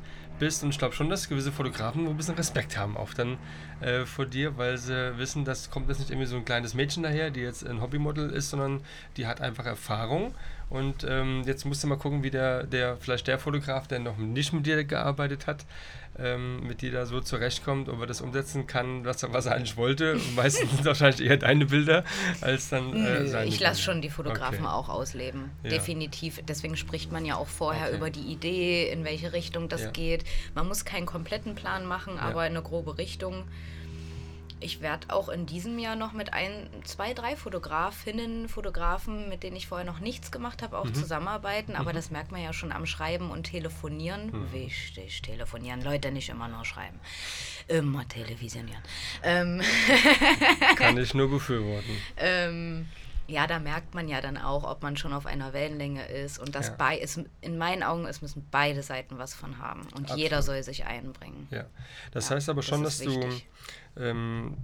und ich glaube schon, dass gewisse Fotografen ein bisschen Respekt haben auch dann äh, vor dir, weil sie wissen, das kommt jetzt nicht irgendwie so ein kleines Mädchen daher, die jetzt ein Hobbymodel ist, sondern die hat einfach Erfahrung Und ähm, jetzt musst du mal gucken, wie der, der, vielleicht der Fotograf, der noch nicht mit dir gearbeitet hat, ähm, mit dir da so zurechtkommt, ob er das umsetzen kann, was, was er eigentlich wollte. Meistens sind wahrscheinlich eher deine Bilder als dann äh, Nö, seine ich lasse schon die Fotografen Okay. auch ausleben. Ja. Definitiv. Deswegen spricht man ja auch vorher Okay. über die Idee, in welche Richtung das Ja. geht. Man muss keinen kompletten Plan machen, aber eine grobe Richtung. Ich werde auch in diesem Jahr noch mit ein, zwei, drei Fotografinnen, Fotografen, mit denen ich vorher noch nichts gemacht habe, Mhm. auch zusammenarbeiten. Aber das merkt man ja schon am Schreiben und Telefonieren. Mhm. Wichtig, telefonieren. Leute, nicht immer nur schreiben. Immer televisionieren. Ähm, Kann ich nur befürworten. ähm, ja, da merkt man ja dann auch, ob man schon auf einer Wellenlänge ist. Und das Ja. bei ist, in meinen Augen, es müssen beide Seiten was von haben. Und jeder soll sich einbringen. Ja. Das Ja, heißt aber das schon, ist dass du wichtig. ähm,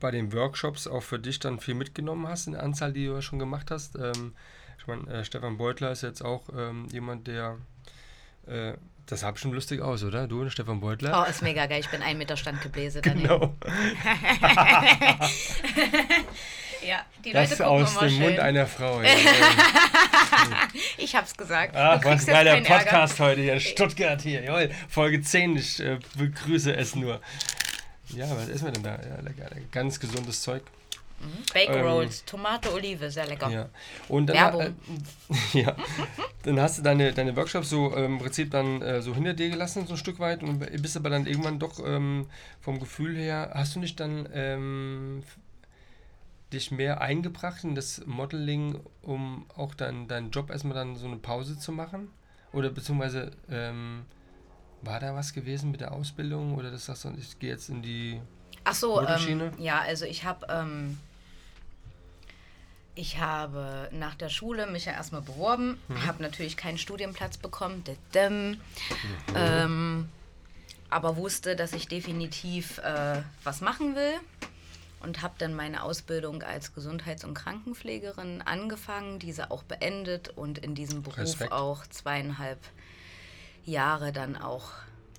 bei den Workshops auch für dich dann viel mitgenommen hast, in der Anzahl, die du ja schon gemacht hast. Ähm, ich meine, äh, Stefan Beutler ist jetzt auch ähm, jemand, der. Äh, das sah bestimmt lustig aus, oder? Du und Stefan Beutler? Oh, ist mega geil. Ich bin ein Meter Standgebläse daneben. Genau. Ja, die Das Leute aus dem schön. Mund einer Frau. Ja. Ich hab's gesagt. Ach, was ein geiler keinen Ärger. Podcast heute hier in Stuttgart hier. Jawohl, Folge 10. Ich äh, begrüße es nur. Ja, was essen wir denn da? Ja, lecker. lecker. Ganz gesundes Zeug. Bake Ähm, Rolls, Tomate, Olive, sehr lecker. Ja. Und dann, Werbung. Äh, ja. Dann hast du deine, deine Workshops so ähm, im Prinzip dann äh, so hinter dir gelassen, so ein Stück weit, und bist aber dann irgendwann doch ähm, vom Gefühl her, hast du nicht dann ähm, dich mehr eingebracht in das Modeling, um auch dann deinen Job erstmal dann so eine Pause zu machen? Oder beziehungsweise ähm, war da was gewesen mit der Ausbildung? Oder das sagst du, ich gehe jetzt in die. Ach so, ähm, ja, also ich habe ähm, ich habe nach der Schule mich ja erstmal beworben, Mhm. habe natürlich keinen Studienplatz bekommen. Mhm. ähm, aber wusste, dass ich definitiv äh, was machen will und habe dann meine Ausbildung als Gesundheits- und Krankenpflegerin angefangen, diese auch beendet und in diesem Beruf Respekt. auch zweieinhalb Jahre dann auch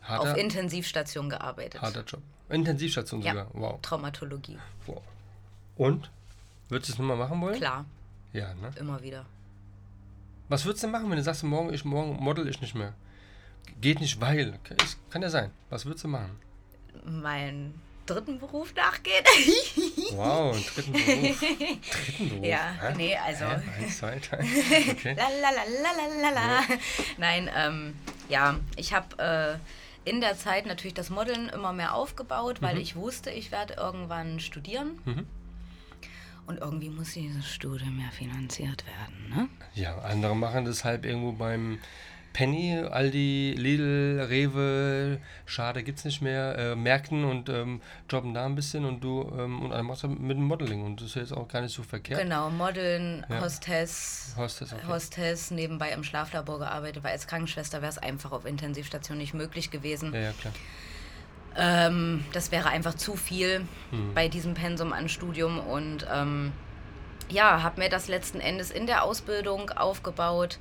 Harter- auf Intensivstation gearbeitet. Harter Job. Intensivstation Ja. sogar. Wow. Traumatologie. wow. Und? Würdest du es nochmal machen wollen? Klar, Ja, ne? immer wieder. Was würdest du machen, wenn du sagst, morgen, ich, morgen model ich nicht mehr? Geht nicht, weil. Okay, kann ja sein. Was würdest du machen? Meinen dritten Beruf nachgehen? Wow, einen dritten Beruf. Dritten Beruf? Ja, Hä? nee, also- Hä? Eins, zwei, drei. Okay. la. Nein, ähm, ja, ich habe äh, in der Zeit natürlich das Modeln immer mehr aufgebaut, weil ich wusste, ich werde irgendwann studieren. Mhm. Und irgendwie muss dieses Studium ja finanziert werden, ne? Ja, andere machen das halb irgendwo beim Penny, Aldi, Lidl, Rewe, schade gibt's nicht mehr, äh, Märkten und ähm, jobben da ein bisschen und du ähm, und einer macht das mit dem Modeling und das ist jetzt auch gar nicht so verkehrt. Genau, Modeln, Ja. Hostess, Hostess, okay. Hostess, nebenbei im Schlaflabor gearbeitet, weil als Krankenschwester wäre es einfach auf Intensivstation nicht möglich gewesen. Ja, ja, klar. Ähm, das wäre einfach zu viel Hm. bei diesem Pensum an Studium und ähm, ja, habe mir das letzten Endes in der Ausbildung aufgebaut,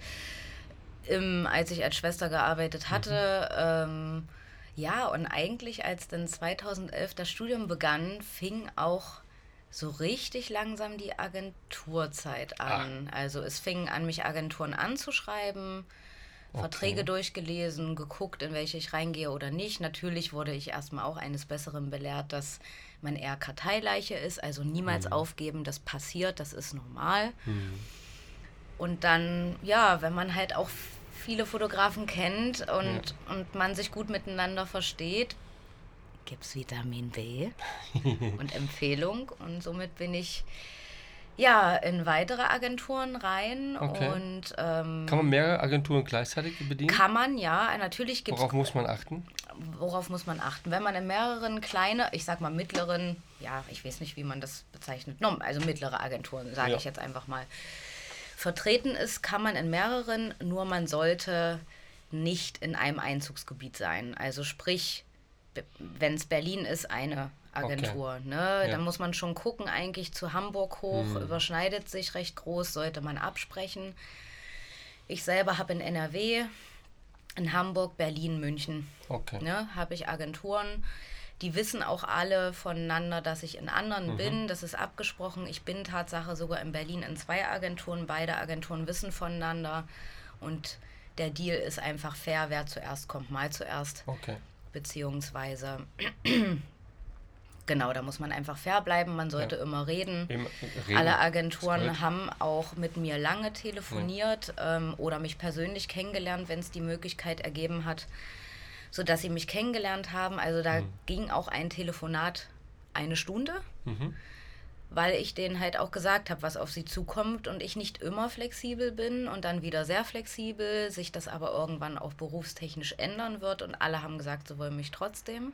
im, als ich als Schwester gearbeitet hatte. Ähm, ja, und eigentlich, als dann 2011 das Studium begann, fing auch so richtig langsam die Agenturzeit an. Also es fingen an, mich Agenturen anzuschreiben. Verträge durchgelesen, geguckt, in welche ich reingehe oder nicht. Natürlich wurde ich erstmal auch eines Besseren belehrt, dass man eher Karteileiche ist, also niemals aufgeben, das passiert, das ist normal. Und dann, ja, wenn man halt auch viele Fotografen kennt und, und man sich gut miteinander versteht, gibt es Vitamin B und Empfehlung. Und somit bin ich ja in weitere Agenturen rein Okay. und ähm, Kann man mehrere Agenturen gleichzeitig bedienen? kann man, ja. Natürlich gibt es Worauf muss man achten? worauf muss man achten? Wenn man in mehreren kleine, ich sag mal mittleren, ja, ich weiß nicht, wie man das bezeichnet, also mittlere Agenturen, sage Ja. ich jetzt einfach mal, vertreten ist, kann man in mehreren, nur man sollte nicht in einem Einzugsgebiet sein. Also sprich, wenn es Berlin ist, eine Agentur. Ne? Ja. Dann muss man schon gucken, eigentlich zu Hamburg hoch, überschneidet sich recht groß, sollte man absprechen. Ich selber habe in NRW, in Hamburg, Berlin, München Okay. ne, habe ich Agenturen. Die wissen auch alle voneinander, dass ich in anderen Mhm. bin. Das ist abgesprochen. Ich bin Tatsache sogar in Berlin in zwei Agenturen. Beide Agenturen wissen voneinander. Und der Deal ist einfach fair, wer zuerst kommt, mal zuerst. Okay. Beziehungsweise, genau, da muss man einfach fair bleiben. Man sollte Ja. immer reden. Eben, reden. Alle Agenturen haben auch mit mir lange telefoniert ähm, oder mich persönlich kennengelernt, wenn es die Möglichkeit ergeben hat, sodass sie mich kennengelernt haben. Also da ging auch ein Telefonat eine Stunde, Mhm. weil ich denen halt auch gesagt habe, was auf sie zukommt und ich nicht immer flexibel bin und dann wieder sehr flexibel, sich das aber irgendwann auch berufstechnisch ändern wird und alle haben gesagt, sie wollen mich trotzdem.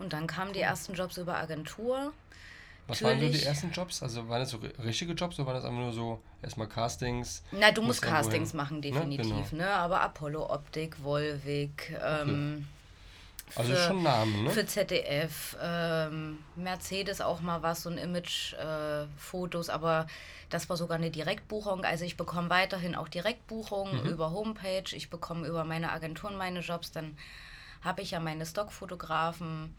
Und dann kamen die ersten Jobs über Agentur. Was waren so die Natürlich. ersten Jobs? Also waren das so ri- richtige Jobs oder waren das einfach nur so erstmal Castings? Na, du musst Castings hin. machen, Ne? definitiv, Genau. ne? Aber Apollo Optik, Volvic, ähm, Also für- schon Namen, ne? für ZDF, ähm, Mercedes auch mal was, so ein Image-Fotos, aber das war sogar eine Direktbuchung. Also ich bekomme weiterhin auch Direktbuchungen Mhm. über Homepage, ich bekomme über meine Agenturen meine Jobs, dann habe ich ja meine Stockfotografen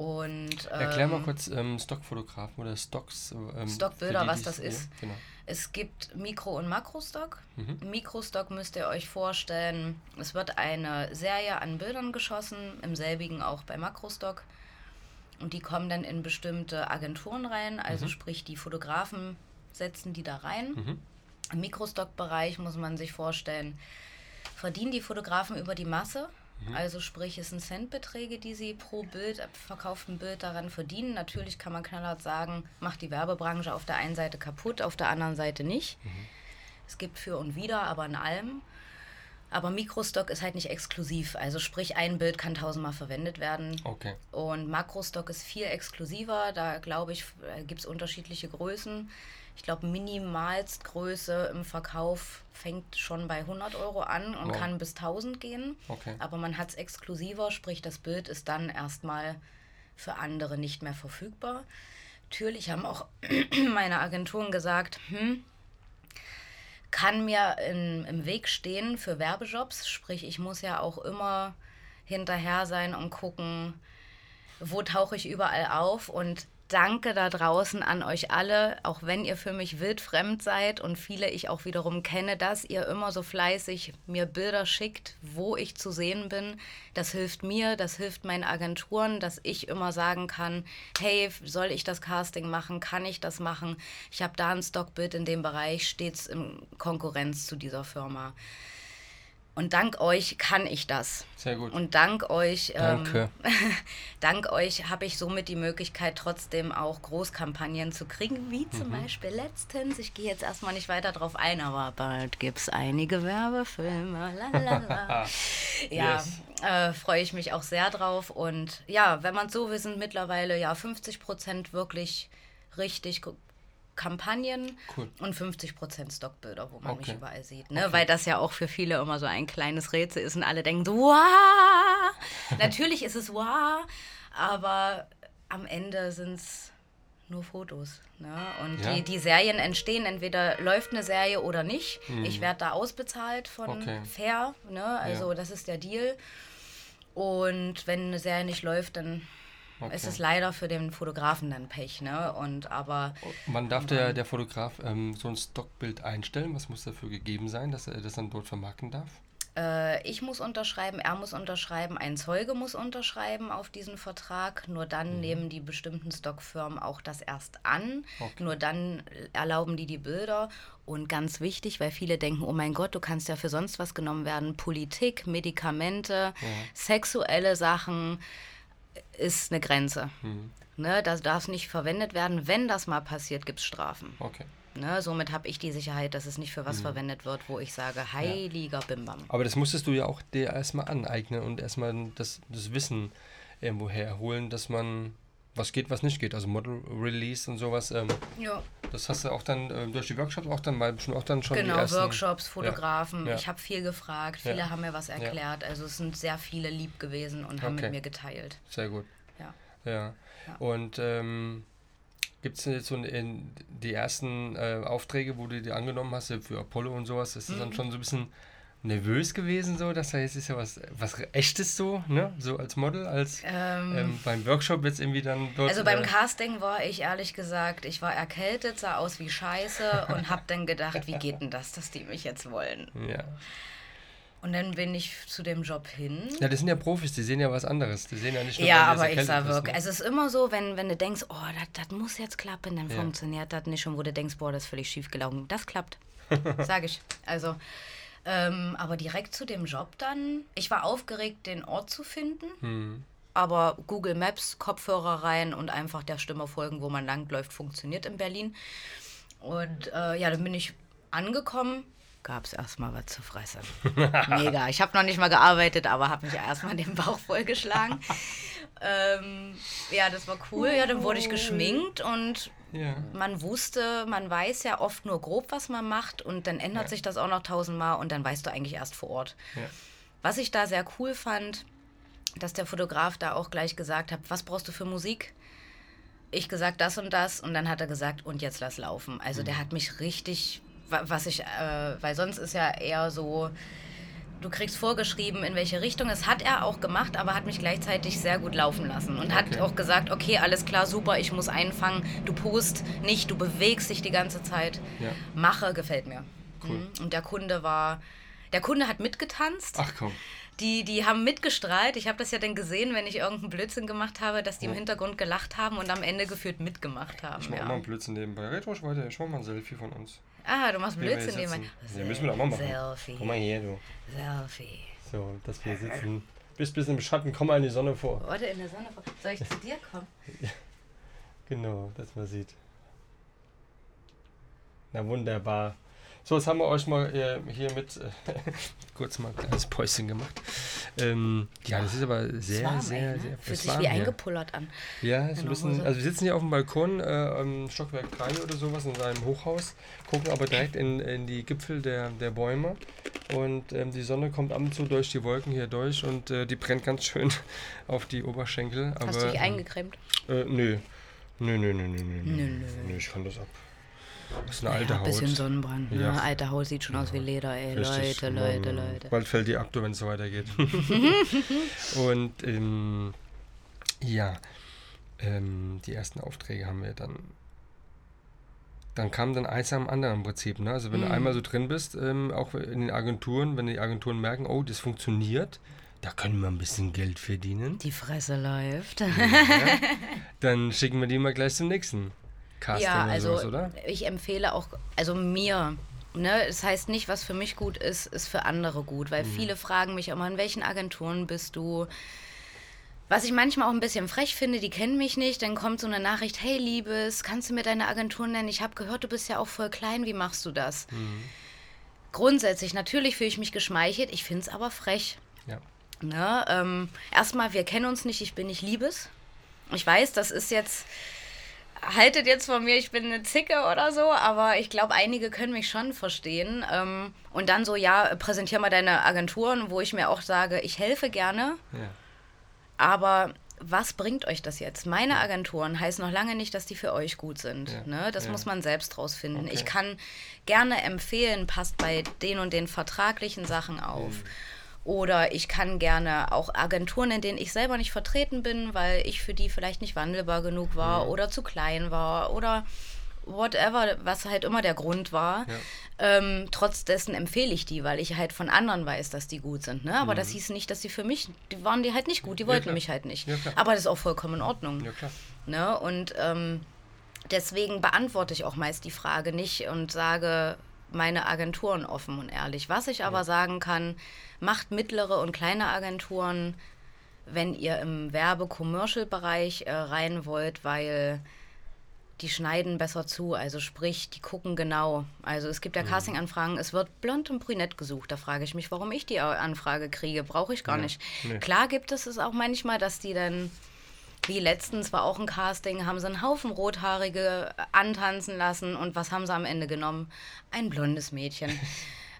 und Erklär mal ähm, kurz ähm, Stockfotografen oder Stocks. Ähm, Stockbilder, die, was das ist. Ja, genau. Es gibt Mikro- und Makrostock. Mhm. Mikrostock müsst ihr euch vorstellen, es wird eine Serie an Bildern geschossen, im selbigen auch bei Makrostock. Und die kommen dann in bestimmte Agenturen rein, also sprich die Fotografen setzen die da rein. Mhm. Im Mikrostock-Bereich muss man sich vorstellen, verdienen die Fotografen über die Masse. Also sprich, es sind Centbeträge, die sie pro Bild, verkauften Bild daran verdienen. Natürlich kann man knallhart sagen, macht die Werbebranche auf der einen Seite kaputt, auf der anderen Seite nicht. Es gibt für und wider, aber in allem. Aber Mikrostock ist halt nicht exklusiv. Also sprich, ein Bild kann tausendmal verwendet werden. Okay. Und Makrostock ist viel exklusiver. Da glaube ich, gibt es unterschiedliche Größen. Ich glaube, Minimalstgröße im Verkauf fängt schon bei 100 Euro an und Wow. kann bis 1000 gehen. Okay. Aber man hat es exklusiver, sprich, das Bild ist dann erstmal für andere nicht mehr verfügbar. Natürlich haben auch meine Agenturen gesagt, hm, kann mir in, im Weg stehen für Werbejobs. Sprich, ich muss ja auch immer hinterher sein und gucken, wo tauche ich überall auf. Und danke da draußen an euch alle, auch wenn ihr für mich wildfremd seid und viele ich auch wiederum kenne, dass ihr immer so fleißig mir Bilder schickt, wo ich zu sehen bin. Das hilft mir, das hilft meinen Agenturen, dass ich immer sagen kann, hey, soll ich das Casting machen? Kann ich das machen? Ich habe da ein Stockbild in dem Bereich, stets in Konkurrenz zu dieser Firma. Und dank euch kann ich das. Sehr gut. Und dank euch, ähm, Danke. dank euch habe ich somit die Möglichkeit, trotzdem auch Großkampagnen zu kriegen, wie zum Mhm. Beispiel letztens. Ich gehe jetzt erstmal nicht weiter drauf ein, aber bald gibt es einige Werbefilme. Lalala. ja, Yes. äh, freue ich mich auch sehr drauf. Und ja, wenn man es so, wir sind mittlerweile ja 50 Prozent wirklich richtig Kampagnen Cool. und 50 Prozent Stockbilder, wo man mich Okay. überall sieht. Ne? Weil das ja auch für viele immer so ein kleines Rätsel ist und alle denken so, wow! Natürlich ist es wow, aber am Ende sind es nur Fotos. Ne? Und Ja. die, die Serien entstehen, entweder läuft eine Serie oder nicht. Ich werde da ausbezahlt von Mhm. Okay. Fair, ne? also Ja. das ist der Deal. Und wenn eine Serie nicht läuft, dann Okay. ist es leider für den Fotografen dann Pech. Ne? Und aber Wann darf der, der Fotograf ähm, so ein Stockbild einstellen? Was muss dafür gegeben sein, dass er das dann dort vermarkten darf? Äh, ich muss unterschreiben, er muss unterschreiben, ein Zeuge muss unterschreiben auf diesen Vertrag. Nur dann nehmen die bestimmten Stockfirmen auch das erst an. Okay. Nur dann erlauben die die Bilder. Und ganz wichtig, weil viele denken, oh mein Gott, du kannst ja für sonst was genommen werden. Politik, Medikamente, sexuelle Sachen ist eine Grenze. Ne, das darf nicht verwendet werden. Wenn das mal passiert, gibt es Strafen. Okay. Ne, somit habe ich die Sicherheit, dass es nicht für was verwendet wird, wo ich sage, heiliger Bimbam. Aber das musstest du ja auch dir erstmal aneignen und erstmal das, das Wissen irgendwo herholen, dass man was geht, was nicht geht. Also Model Release und sowas. Ähm, Ja. das hast du auch dann ähm, durch die Workshops auch dann mal bestimmt auch dann schon Genau, ersten, Workshops, Fotografen. Ja. Ich habe viel gefragt, viele Ja. haben mir was erklärt. Also es sind sehr viele lieb gewesen und haben Okay. mit mir geteilt. Sehr gut. Ja. Ja. Und ähm, gibt es jetzt so in die ersten äh, Aufträge, wo du die angenommen hast, für Apollo und sowas, ist das Mhm. dann schon so ein bisschen nervös gewesen, so, dass er jetzt ist ja was, was echtes so, ne? So als Model, als ähm, ähm, beim Workshop jetzt irgendwie dann dort. Also beim äh, Casting war ich ehrlich gesagt, ich war erkältet, sah aus wie Scheiße und hab dann gedacht, wie geht denn das, dass die mich jetzt wollen? Ja. Und dann bin ich zu dem Job hin. Ja, das sind ja Profis, die sehen ja was anderes. Die sehen ja nicht nur, Ja, aber ich wirklich, ne? also es ist immer so, wenn, wenn du denkst, oh, das muss jetzt klappen, dann ja. funktioniert das nicht. Und wo du denkst, boah, das ist völlig schief gelaufen. Das klappt. sag ich. Also, ähm, aber direkt zu dem Job dann. Ich war aufgeregt, den Ort zu finden. Hm. Aber Google Maps, Kopfhörer rein und einfach der Stimme folgen, wo man langläuft, funktioniert in Berlin. Und äh, ja, dann bin ich angekommen gab es erstmal was zu fressen. Mega. Ich habe noch nicht mal gearbeitet, aber habe mich erstmal den Bauch vollgeschlagen. ähm, ja, das war cool. Ja, dann wurde ich geschminkt und ja. man wusste, man weiß ja oft nur grob, was man macht und dann ändert ja. sich das auch noch tausendmal und dann weißt du eigentlich erst vor Ort. Ja. Was ich da sehr cool fand, dass der Fotograf da auch gleich gesagt hat, was brauchst du für Musik? Ich gesagt das und das und dann hat er gesagt, und jetzt lass laufen. Also mhm. der hat mich richtig was ich, äh, weil sonst ist ja eher so, du kriegst vorgeschrieben, in welche Richtung. Das hat er auch gemacht, aber hat mich gleichzeitig sehr gut laufen lassen und hat auch gesagt, okay, alles klar, super, ich muss einfangen. Du post nicht, du bewegst dich die ganze Zeit. Ja. Mache, gefällt mir. Cool. Mhm. Und der Kunde war, der Kunde hat mitgetanzt. Ach komm. Die, die haben mitgestrahlt. Ich habe das ja dann gesehen, wenn ich irgendeinen Blödsinn gemacht habe, dass die ja. im Hintergrund gelacht haben und am Ende gefühlt mitgemacht haben. Ich mache ja. mal einen Blödsinn nebenbei. Ruhig weiter, schau mal ein Selfie von uns. Ah, du machst Blödsinn nehmen. Ja, müssen wir doch mal machen. Selfie. Komm mal her, du. Selfie. So, dass wir sitzen. Bist bisschen im Schatten, komm mal in die Sonne vor. Warte, in der Sonne vor. Soll ich zu dir kommen? Genau, dass man sieht. Na wunderbar. So, jetzt haben wir euch mal äh, hier mit äh, kurz mal ein kleines Päuschen gemacht. Ähm, ja, das ist aber sehr, warm, sehr, ey, ne? sehr Fühlt sich wie hier. eingepullert an. Ja, so ein bisschen, also wir sitzen hier auf dem Balkon, äh, Stockwerk 3 oder sowas in seinem Hochhaus, gucken aber direkt in, in die Gipfel der, der Bäume und ähm, die Sonne kommt ab und zu durch die Wolken hier durch und äh, die brennt ganz schön auf die Oberschenkel. Hast aber, du dich ähm, eingecremt? Äh, nö. Nö, nö, nö, nö, nö, nö, nö, nö, ich kann das ab. Das ist eine alte Haut. Ein bisschen Sonnenbrand. Ne? Ja. Alte Haut sieht schon aus wie Leder, ey. Richtig. Leute, Leute, Leute. Bald fällt die ab, wenn es so weitergeht. und ähm, ja, ähm, die ersten Aufträge haben wir dann. Dann kam dann eins am anderen im Prinzip. Ne? Also wenn mhm. du einmal so drin bist, ähm, auch in den Agenturen, wenn die Agenturen merken, oh, das funktioniert, da können wir ein bisschen Geld verdienen. Die Fresse läuft. Ja, dann schicken wir die mal gleich zum nächsten. Casting ja, also sowas, oder? ich empfehle auch, also mir, ne, das heißt nicht, was für mich gut ist, ist für andere gut, weil mhm. viele fragen mich immer, in welchen Agenturen bist du? Was ich manchmal auch ein bisschen frech finde, die kennen mich nicht, dann kommt so eine Nachricht, hey Liebes, kannst du mir deine Agentur nennen? Ich habe gehört, du bist ja auch voll klein, wie machst du das? Mhm. Grundsätzlich, natürlich fühle ich mich geschmeichelt, ich finde es aber frech. Ja. Ne, ähm, erstmal, wir kennen uns nicht, ich bin nicht Liebes. Ich weiß, das ist jetzt haltet jetzt von mir, ich bin eine Zicke oder so, aber ich glaube, einige können mich schon verstehen. Ähm, und dann so, ja, präsentier mal deine Agenturen, wo ich mir auch sage, ich helfe gerne, ja. aber was bringt euch das jetzt? Meine Agenturen heißt noch lange nicht, dass die für euch gut sind. Ja. Ne? Das ja. muss man selbst rausfinden. Okay. Ich kann gerne empfehlen, passt bei den und den vertraglichen Sachen auf. Mhm oder ich kann gerne auch Agenturen, in denen ich selber nicht vertreten bin, weil ich für die vielleicht nicht wandelbar genug war ja. oder zu klein war oder whatever, was halt immer der Grund war. Ja. Ähm, trotz dessen empfehle ich die, weil ich halt von anderen weiß, dass die gut sind. Ne? Aber mhm. das hieß nicht, dass sie für mich, die waren die halt nicht gut, die wollten ja, mich halt nicht. Ja, Aber das ist auch vollkommen in Ordnung. Ne? Und ähm, deswegen beantworte ich auch meist die Frage nicht und sage meine Agenturen offen und ehrlich. Was ich aber sagen kann, macht mittlere und kleine Agenturen, wenn ihr im Werbe-Commercial-Bereich äh, rein wollt, weil die schneiden besser zu, also sprich, die gucken genau. Also es gibt ja mhm. Casting-Anfragen, es wird blond und brünett gesucht. Da frage ich mich, warum ich die Anfrage kriege. Brauche ich gar ja, nicht. Nee. Klar gibt es es auch manchmal, dass die dann, wie letztens war auch ein Casting, haben sie einen Haufen Rothaarige antanzen lassen und was haben sie am Ende genommen? Ein blondes Mädchen.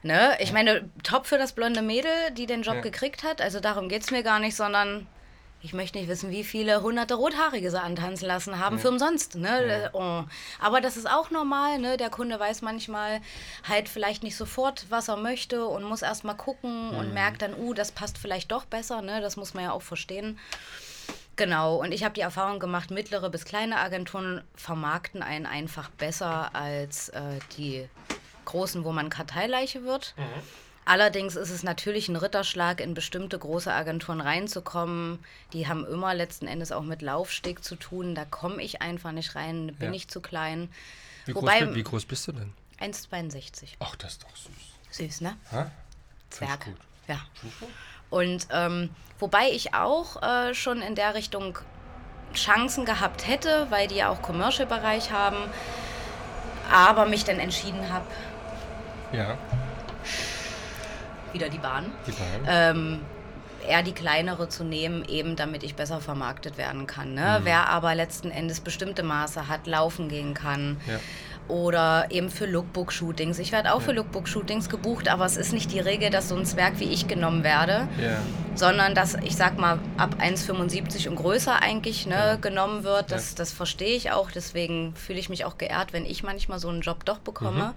Ne? Ich meine, top für das blonde Mädel, die den Job ja. gekriegt hat. Also darum geht es mir gar nicht, sondern ich möchte nicht wissen, wie viele hunderte Rothaarige sie antanzen lassen haben für umsonst. Ne? Oh. Aber das ist auch normal. Ne? Der Kunde weiß manchmal halt vielleicht nicht sofort, was er möchte und muss erst mal gucken und merkt dann, uh, das passt vielleicht doch besser. Ne? Das muss man ja auch verstehen. Genau, und ich habe die Erfahrung gemacht, mittlere bis kleine Agenturen vermarkten einen einfach besser als äh, die großen, wo man Karteileiche wird. Allerdings ist es natürlich ein Ritterschlag, in bestimmte große Agenturen reinzukommen. Die haben immer letzten Endes auch mit Laufsteg zu tun. Da komme ich einfach nicht rein, bin Ja. ich zu klein. Wie, Wobei- groß, wie groß bist du denn? 1,62. Ach, das ist doch süß. Süß, ne? Ha? Zwerg. Ja. Und ähm, wobei ich auch äh, schon in der Richtung Chancen gehabt hätte, weil die ja auch Commercial-Bereich haben, aber mich dann entschieden habe, Ja, wieder die Bahn, die Bahn. ähm, eher die kleinere zu nehmen, eben damit ich besser vermarktet werden kann. Mhm. Ne? Wer aber letzten Endes bestimmte Maße hat, laufen gehen kann. Ja. Oder eben für Lookbook-Shootings. Ich werde auch für Lookbook-Shootings gebucht, aber es ist nicht die Regel, dass so ein Zwerg wie ich genommen werde. ja. sondern dass ich sag mal ab 1,75 und größer eigentlich ne, genommen wird. Das, das verstehe ich auch. Deswegen fühle ich mich auch geehrt, wenn ich manchmal so einen Job doch bekomme.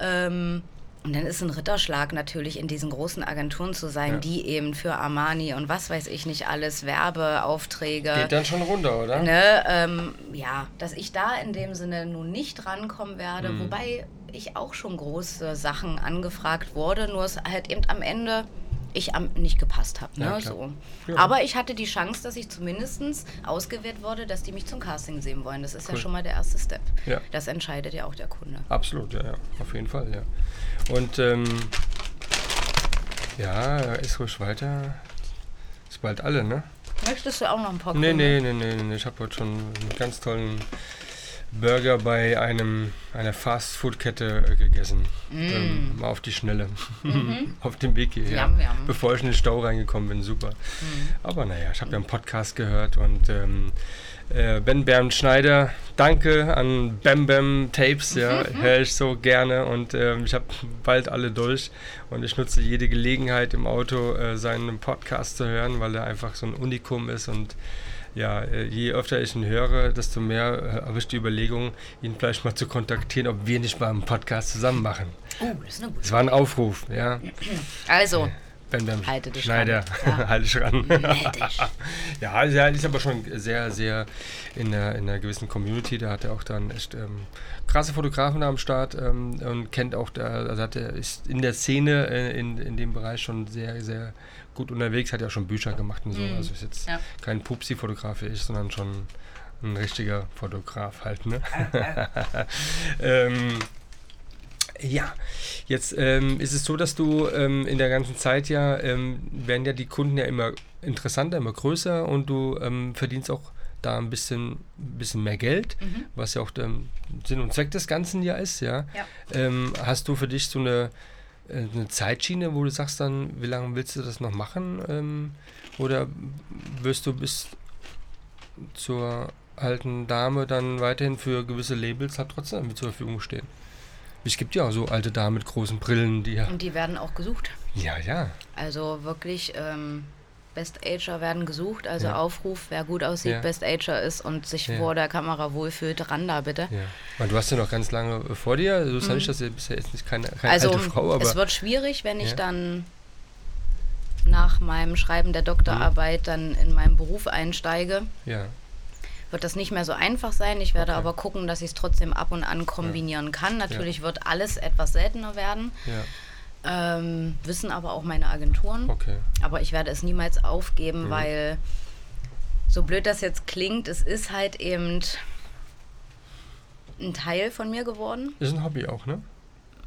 Ähm, und dann ist ein Ritterschlag natürlich in diesen großen Agenturen zu sein, Ja. die eben für Armani und was weiß ich nicht alles, Werbeaufträge. Geht dann schon runter, oder? Ne, ähm, ja, dass ich da in dem Sinne nun nicht rankommen werde, Mhm. wobei ich auch schon große Sachen angefragt wurde, nur es halt eben am Ende ich am, nicht gepasst habe. Ne, Ja, so. Ja. Aber ich hatte die Chance, dass ich zumindest ausgewählt wurde, dass die mich zum Casting sehen wollen. Das ist ja Cool. schon mal der erste Step. Ja. Das entscheidet ja auch der Kunde. Absolut, ja, ja, auf jeden Fall, ja. Und ähm, ja, ist ruhig weiter. Ist bald alle, ne? Möchtest du auch noch ein paar Nee, nee, nee, nee, nee. Ich habe heute schon einen ganz tollen Burger bei einem einer Fastfood-Kette gegessen. Ähm, mal auf die Schnelle. auf dem Weg hierher. Mm. Yum, yum. Bevor ich in den Stau reingekommen bin, super. Mm. Aber naja, ich habe ja einen Podcast gehört und ähm, äh, Ben Bernd Schneider, danke an Bam Bam Tapes, ja, höre ich so gerne und ähm, ich habe bald alle durch und ich nutze jede Gelegenheit im Auto äh, seinen Podcast zu hören, weil er einfach so ein Unikum ist und ja, äh, je öfter ich ihn höre, desto mehr äh, habe ich die Überlegung, ihn vielleicht mal zu kontaktieren, ob wir nicht mal einen Podcast zusammen machen. Oh, das ist eine gute Es war ein Aufruf, ja. Also, Ben Bam Halte dich Schneider, ran. Ja. halte dich ran. Ja, also er ist aber schon sehr, sehr in einer, in einer gewissen Community. Da hat er auch dann echt ähm, krasse Fotografen am Start ähm, und kennt auch, da, also hat er ist in der Szene äh, in, in dem Bereich schon sehr, sehr gut unterwegs. Hat ja auch schon Bücher gemacht und so. Also ist jetzt Ja. kein Pupsi-Fotograf wie ich, sondern schon ein richtiger Fotograf halt. Ne? ähm, ja, jetzt ähm, ist es so, dass du ähm, in der ganzen Zeit ja, ähm, werden ja die Kunden ja immer interessanter, immer größer und du ähm, verdienst auch da ein bisschen, bisschen mehr Geld, Mhm. was ja auch der Sinn und Zweck des Ganzen ja ist, ja. Ja. Ähm, hast du für dich so eine, äh, eine Zeitschiene, wo du sagst dann, wie lange willst du das noch machen? Ähm, oder wirst du bis zur alten Dame dann weiterhin für gewisse Labels halt trotzdem zur Verfügung stehen? Es gibt ja auch so alte Damen mit großen Brillen, die ja. Und die werden auch gesucht. Ja, ja. Also wirklich, ähm, Best Ager werden gesucht. Also Ja. Aufruf, wer gut aussieht, Ja. Best Ager ist und sich Ja. vor der Kamera wohlfühlt, ran da bitte. ja. Weil du hast ja noch ganz lange vor dir. Also nicht, dass du bist ja jetzt nicht keine, keine Also alte Frau, aber. es wird schwierig, wenn ich dann nach meinem Schreiben der Doktorarbeit dann in meinen Beruf einsteige. ja. Wird das nicht mehr so einfach sein. Ich werde Okay. aber gucken, dass ich es trotzdem ab und an kombinieren kann. Natürlich wird alles etwas seltener werden. Ja. Ähm, wissen aber auch meine Agenturen. Okay. Aber ich werde es niemals aufgeben, Mhm. weil so blöd das jetzt klingt, es ist halt eben ein Teil von mir geworden. Ist ein Hobby auch, ne?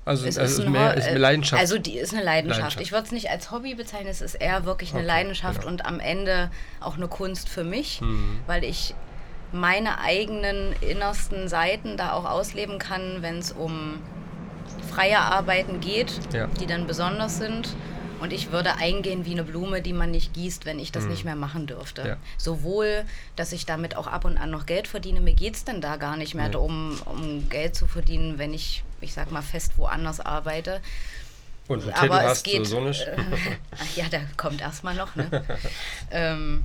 Also, Es also ist ein mehr ist eine Leidenschaft. Also die ist eine Leidenschaft. Leidenschaft. Ich würde es nicht als Hobby bezeichnen, es ist eher wirklich eine Okay, Leidenschaft genau. und am Ende auch eine Kunst für mich, Mhm. weil ich meine eigenen innersten Seiten da auch ausleben kann, wenn es um freie Arbeiten geht, Ja. die dann besonders sind. Und ich würde eingehen wie eine Blume, die man nicht gießt, wenn ich das nicht mehr machen dürfte. Mhm. Ja. Sowohl, dass ich damit auch ab und an noch Geld verdiene. Mir geht es denn da gar nicht mehr Nee. darum, um Geld zu verdienen, wenn ich, ich sag mal, fest woanders arbeite. Und ein aber Tattoo es hast geht- du so nicht. Ach ja, der kommt erstmal noch, ne? ähm,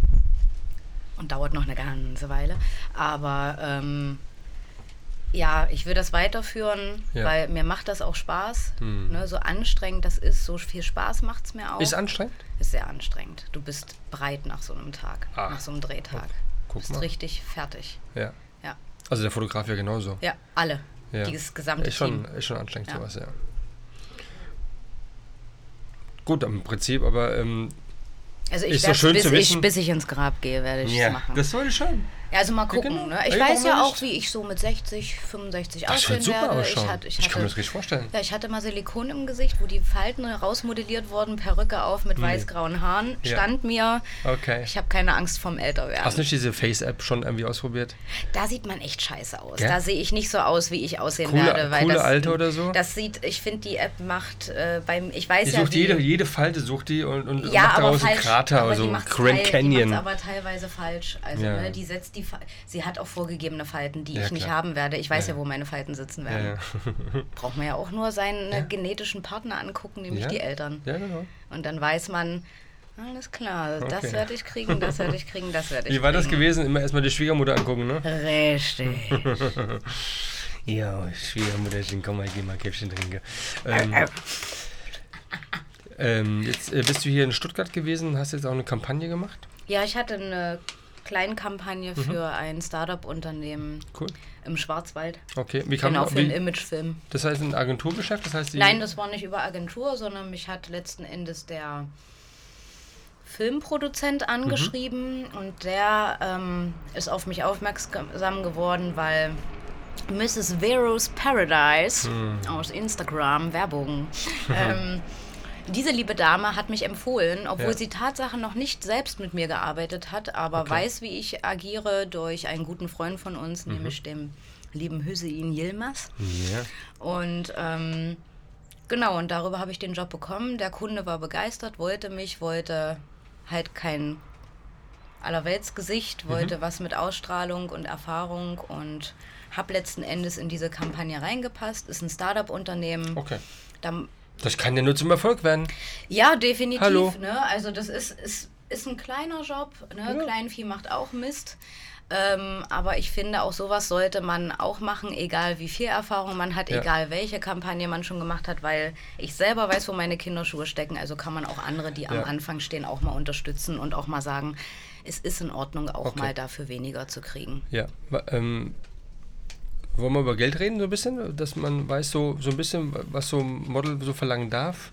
und dauert noch eine ganze Weile. Aber ähm, ja, ich will das weiterführen, Ja. weil mir macht das auch Spaß. Hm. Ne, so anstrengend das ist, so viel Spaß macht es mir auch. Ist anstrengend? Ist sehr anstrengend. Du bist breit nach so einem Tag, Ah. nach so einem Drehtag. Guck Du bist mal. richtig fertig. Ja. Ja, Also der Fotograf ja genauso. ja alle. Ja. Dieses gesamte ist schon, Team. ist schon anstrengend Ja. sowas, ja. Gut, im Prinzip, aber ähm, Also ich Ist werd's, schön bis, zu ich, wissen. bis ich ins Grab gehe, werde ich es ja, machen. das soll schon. Ja, also mal gucken. genau. Ne? Ich Ey, weiß ja auch, wie ich so mit 60, 65 Das aussehen werde. ausschauen. Ich, hatte, ich, ich kann mir das richtig vorstellen. ja, ich hatte mal Silikon im Gesicht, wo die Falten rausmodelliert wurden, Perücke auf mit weiß-grauen Haaren. Hm. Ja. Stand mir, Okay. ich habe keine Angst vom Älterwerden. Hast du nicht diese Face-App schon irgendwie ausprobiert? Da sieht man echt scheiße aus. Ja? Da sehe ich nicht so aus, wie ich aussehen Coole- werde. Weil coole das, Alte oder so? Das sieht, ich finde, die App macht äh, beim, ich weiß Die ja, sucht wie, jede, jede Falte, sucht die und, und ja, macht daraus einen falsch, Krater, aber also die macht's Grand teil- Canyon. aber teilweise falsch. Also ne, die setzt die, Fa- sie hat auch vorgegebene Falten, die Ja, ich nicht klar. haben werde. Ich weiß Ja, ja, wo meine Falten sitzen werden. ja. Braucht man ja auch nur seinen äh, genetischen Partner angucken, nämlich die Eltern. ja, genau. Und dann weiß man, alles klar, Okay. das werde ich kriegen, das werde ich kriegen, das werde ich Wie war das kriegen. gewesen? Immer erstmal die Schwiegermutter angucken, ne? Richtig. Ja, Schwiegermutterchen, komm mal, geh mal Käffchen trinken. Ähm, ähm, jetzt äh, bist du hier in Stuttgart gewesen, hast jetzt auch eine Kampagne gemacht. Ja, ich hatte eine Kleinkampagne Mhm. für ein Startup-Unternehmen Cool. im Schwarzwald. Okay, wie kam Genau, für einen Imagefilm. Das heißt ein Agenturgeschäft, das heißt. Nein, das war nicht über Agentur, sondern mich hat letzten Endes der Filmproduzent angeschrieben und der ähm, ist auf mich aufmerksam geworden, weil Mrs. Vero's Paradise aus Instagram, Werbung, ähm, diese liebe Dame hat mich empfohlen, obwohl Ja. sie Tatsache noch nicht selbst mit mir gearbeitet hat, aber Okay. weiß, wie ich agiere durch einen guten Freund von uns, nämlich dem lieben Hüseyin Yilmaz. Ja. Und ähm, genau, und darüber habe ich den Job bekommen. Der Kunde war begeistert, wollte mich, wollte halt kein Allerweltsgesicht, wollte was mit Ausstrahlung und Erfahrung und habe letzten Endes in diese Kampagne reingepasst. Ist ein Startup-Unternehmen. Okay. Da, Das kann ja nur zum Erfolg werden. ja, definitiv. Hallo. Ne? Also das ist, ist, ist ein kleiner Job. Ne? Ja. Kleinvieh macht auch Mist. Ähm, aber ich finde, auch sowas sollte man auch machen, egal wie viel Erfahrung man hat, Ja. egal welche Kampagne man schon gemacht hat, weil ich selber weiß, wo meine Kinderschuhe stecken. Also kann man auch andere, die Ja. am Anfang stehen, auch mal unterstützen und auch mal sagen, es ist in Ordnung, auch Okay. mal dafür weniger zu kriegen. Ja. Ähm, wollen wir über Geld reden, so ein bisschen? Dass man weiß, so, so ein bisschen, was so ein Model so verlangen darf?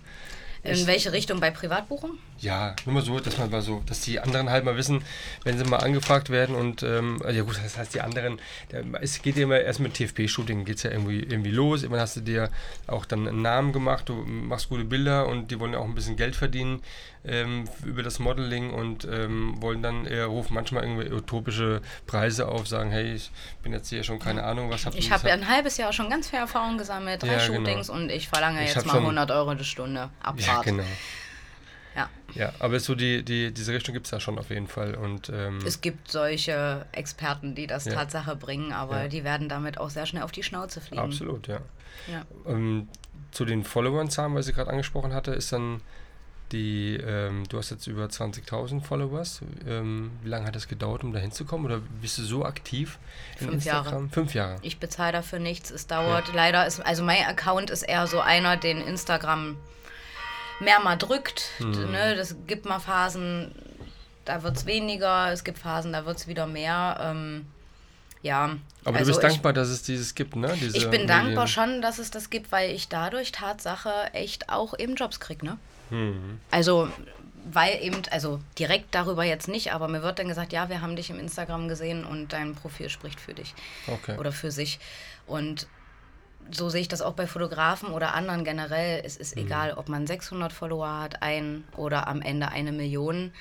In Ist- welche Richtung bei Privatbuchung? Ja, nur mal so, dass man mal so, dass die anderen halt mal wissen, wenn sie mal angefragt werden und ähm, ja gut, das heißt die anderen, der, es geht ja immer erst mit TFP-Shooting, geht es ja irgendwie, irgendwie los. Irgendwann hast du dir auch dann einen Namen gemacht, du machst gute Bilder und die wollen ja auch ein bisschen Geld verdienen ähm, über das Modeling und ähm, wollen dann eher rufen manchmal irgendwie utopische Preise auf, sagen, hey, ich bin jetzt hier schon keine Ahnung, was habt ihr Ich habe ja ein halbes Jahr schon ganz viel Erfahrung gesammelt, drei Ja, genau. Shootings und ich verlange Ich jetzt mal schon- 100 Euro die Stunde Abfahrt. Ja, genau. Ja. Ja, aber so die, die, diese Richtung gibt es da schon auf jeden Fall. Und ähm, Es gibt solche Experten, die das Ja. Tatsache bringen, aber Ja. die werden damit auch sehr schnell auf die Schnauze fliegen. absolut, ja. Ja. Ähm, zu den Followern-Zahlen, was ich gerade angesprochen hatte, ist dann die, ähm, du hast jetzt über 20.000 Followers. Ähm, wie lange hat es gedauert, um da hinzukommen? Oder bist du so aktiv in Fünf Jahre. Instagram? Fünf Jahre. Ich bezahle dafür nichts. Es dauert leider, ist, also mein Account ist eher so einer, den Instagram mehr mal drückt. Hm. Ne? Das gibt mal Phasen, da wird es weniger, es gibt Phasen, da wird es wieder mehr. Ähm, ja. Aber also du bist ich, dankbar, dass es dieses gibt, ne? Diese Ich bin Medien. dankbar schon, dass es das gibt, weil ich dadurch Tatsache echt auch eben Jobs kriege, ne? Mhm. Also, weil eben, also direkt darüber jetzt nicht, aber mir wird dann gesagt, ja, wir haben dich im Instagram gesehen und dein Profil spricht für dich Okay. oder für sich. Und so sehe ich das auch bei Fotografen oder anderen generell. Es ist egal, ob man 600 Follower hat, ein oder am Ende eine Million.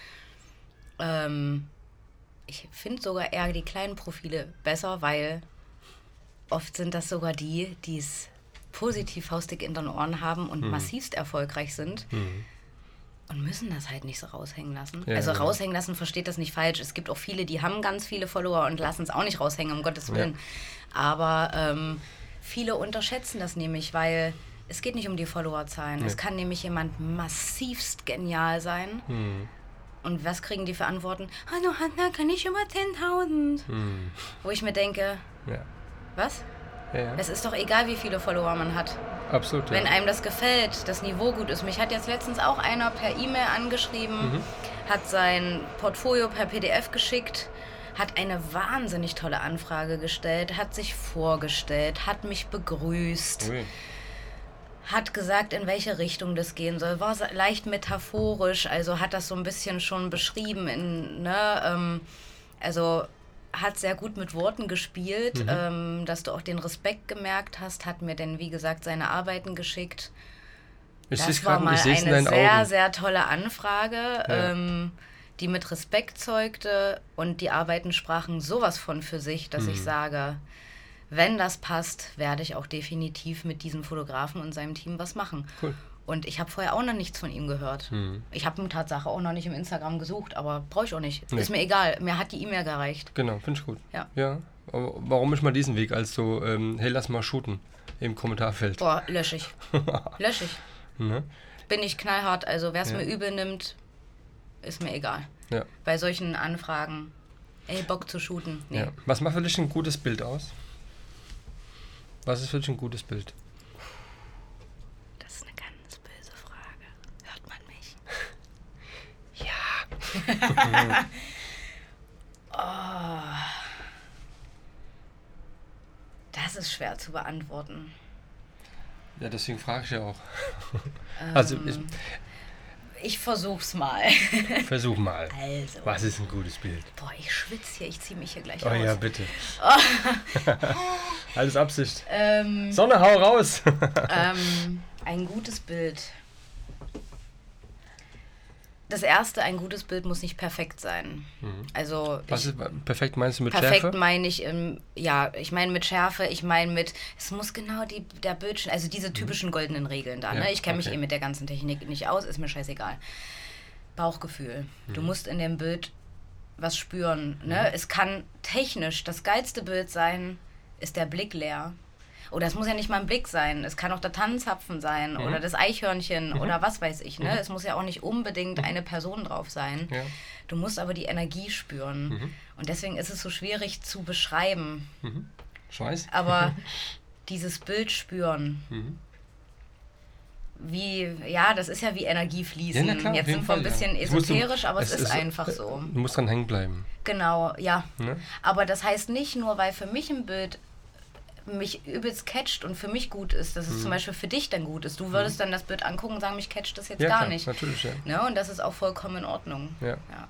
Ähm, ich finde sogar eher die kleinen Profile besser, weil oft sind das sogar die, die es positiv faustig in den Ohren haben und massivst erfolgreich sind. Und müssen das halt nicht so raushängen lassen. Ja, also ja. raushängen lassen, versteht das nicht falsch. Es gibt auch viele, die haben ganz viele Follower und lassen es auch nicht raushängen, um Gottes Willen. Aber ähm, viele unterschätzen das nämlich, weil es geht nicht um die Followerzahlen. Es kann nämlich jemand massivst genial sein. Mhm. Und was kriegen die für Antworten? Hallo Hanna, kann ich über 10.000? Wo ich mir denke, Ja. was? Ja, ja. Es ist doch egal, wie viele Follower man hat. Absolut. Wenn einem das gefällt, das Niveau gut ist. Mich hat jetzt letztens auch einer per E-Mail angeschrieben, Mhm. hat sein Portfolio per PDF geschickt, hat eine wahnsinnig tolle Anfrage gestellt, hat sich vorgestellt, hat mich begrüßt, Ui. hat gesagt, in welche Richtung das gehen soll, war leicht metaphorisch, also hat das so ein bisschen schon beschrieben, in, ne, ähm, also hat sehr gut mit Worten gespielt, ähm, dass du auch den Respekt gemerkt hast, hat mir dann, wie gesagt, seine Arbeiten geschickt. Ich Das war grad, mal eine sehr, Augen. sehr tolle Anfrage, Ja. ähm, die mit Respekt zeugte und die Arbeiten sprachen sowas von für sich, dass Mhm. ich sage, wenn das passt, werde ich auch definitiv mit diesem Fotografen und seinem Team was machen. Cool. Und ich habe vorher auch noch nichts von ihm gehört. Mhm. Ich habe ihn Tatsache auch noch nicht im Instagram gesucht, aber brauche ich auch nicht. Nee. Ist mir egal. Mir hat die E-Mail gereicht. Genau, finde ich gut. Ja. Ja. Aber warum nicht mal diesen Weg als so, ähm, hey, lass mal shooten im Kommentarfeld? Boah, lösch ich. lösch ich. Ne? Bin ich knallhart. Also wer es Ja. mir übel nimmt, ist mir egal. Ja. Bei solchen Anfragen, ey, Bock zu shooten. Nee. ja. Was macht für dich ein gutes Bild aus? Was ist für dich ein gutes Bild? Das ist eine ganz böse Frage. Hört man mich? Ja. Das ist schwer zu beantworten. Ja, deswegen frage ich ja auch. Also, ich, Ich versuch's mal. versuch mal. Also. Was ist ein gutes Bild? Boah, ich schwitze hier. Ich ziehe mich hier gleich Oh aus. ja, bitte. Alles Absicht. Ähm, Sonne, hau raus! ähm, ein gutes Bild. Das erste, ein gutes Bild muss nicht perfekt sein. Also Mhm. Was ich, ist perfekt meinst du mit perfekt Schärfe? meine ich, im, ja, ich meine mit Schärfe, ich meine mit, es muss genau die, der Bildschirm, also diese typischen goldenen Regeln da. Mhm. Ja, ne? Ich kenne mich okay. eh mit der ganzen Technik nicht aus, ist mir scheißegal. Bauchgefühl. Du Mhm. musst in dem Bild was spüren. Ne? Es kann technisch das geilste Bild sein, ist der Blick leer. Oder es muss ja nicht mal ein Blick sein. Es kann auch der Tannenzapfen sein oder das Eichhörnchen oder was weiß ich. Ne? Es muss ja auch nicht unbedingt eine Person drauf sein. Ja. Du musst aber die Energie spüren. Und deswegen ist es so schwierig zu beschreiben. Scheiß? Aber dieses Bild spüren. Mhm. Wie, ja, das ist ja wie Energie fließen. Ja, klar, Jetzt sind wir ein ja. bisschen du- esoterisch, aber es, es ist, ist- einfach so. Du musst dran hängen bleiben. Genau, ja. Ne? Aber das heißt nicht nur, weil für mich ein Bild mich übelst catcht und für mich gut ist, dass es Mhm. zum Beispiel für dich dann gut ist. Du würdest dann das Bild angucken und sagen, mich catcht das jetzt Ja, gar klar, nicht. natürlich, ja. Ne? Und das ist auch vollkommen in Ordnung. Ja. Ja.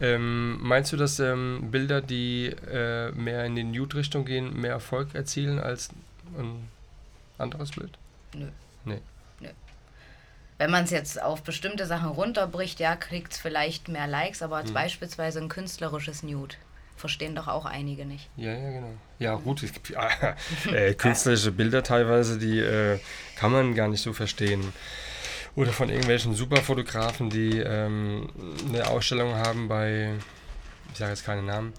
Ähm, meinst du, dass ähm, Bilder, die äh, mehr in die Nude-Richtung gehen, mehr Erfolg erzielen als ein anderes Bild? Nö. Nee. Wenn man es jetzt auf bestimmte Sachen runterbricht, ja, kriegt es vielleicht mehr Likes, aber als Mhm. beispielsweise ein künstlerisches Nude. Verstehen doch auch einige nicht. Ja, ja, genau. Ja, gut, es gibt äh, künstlerische Bilder teilweise, die äh, kann man gar nicht so verstehen. Oder von irgendwelchen Superfotografen, die ähm, eine Ausstellung haben bei, ich sage jetzt keine Namen,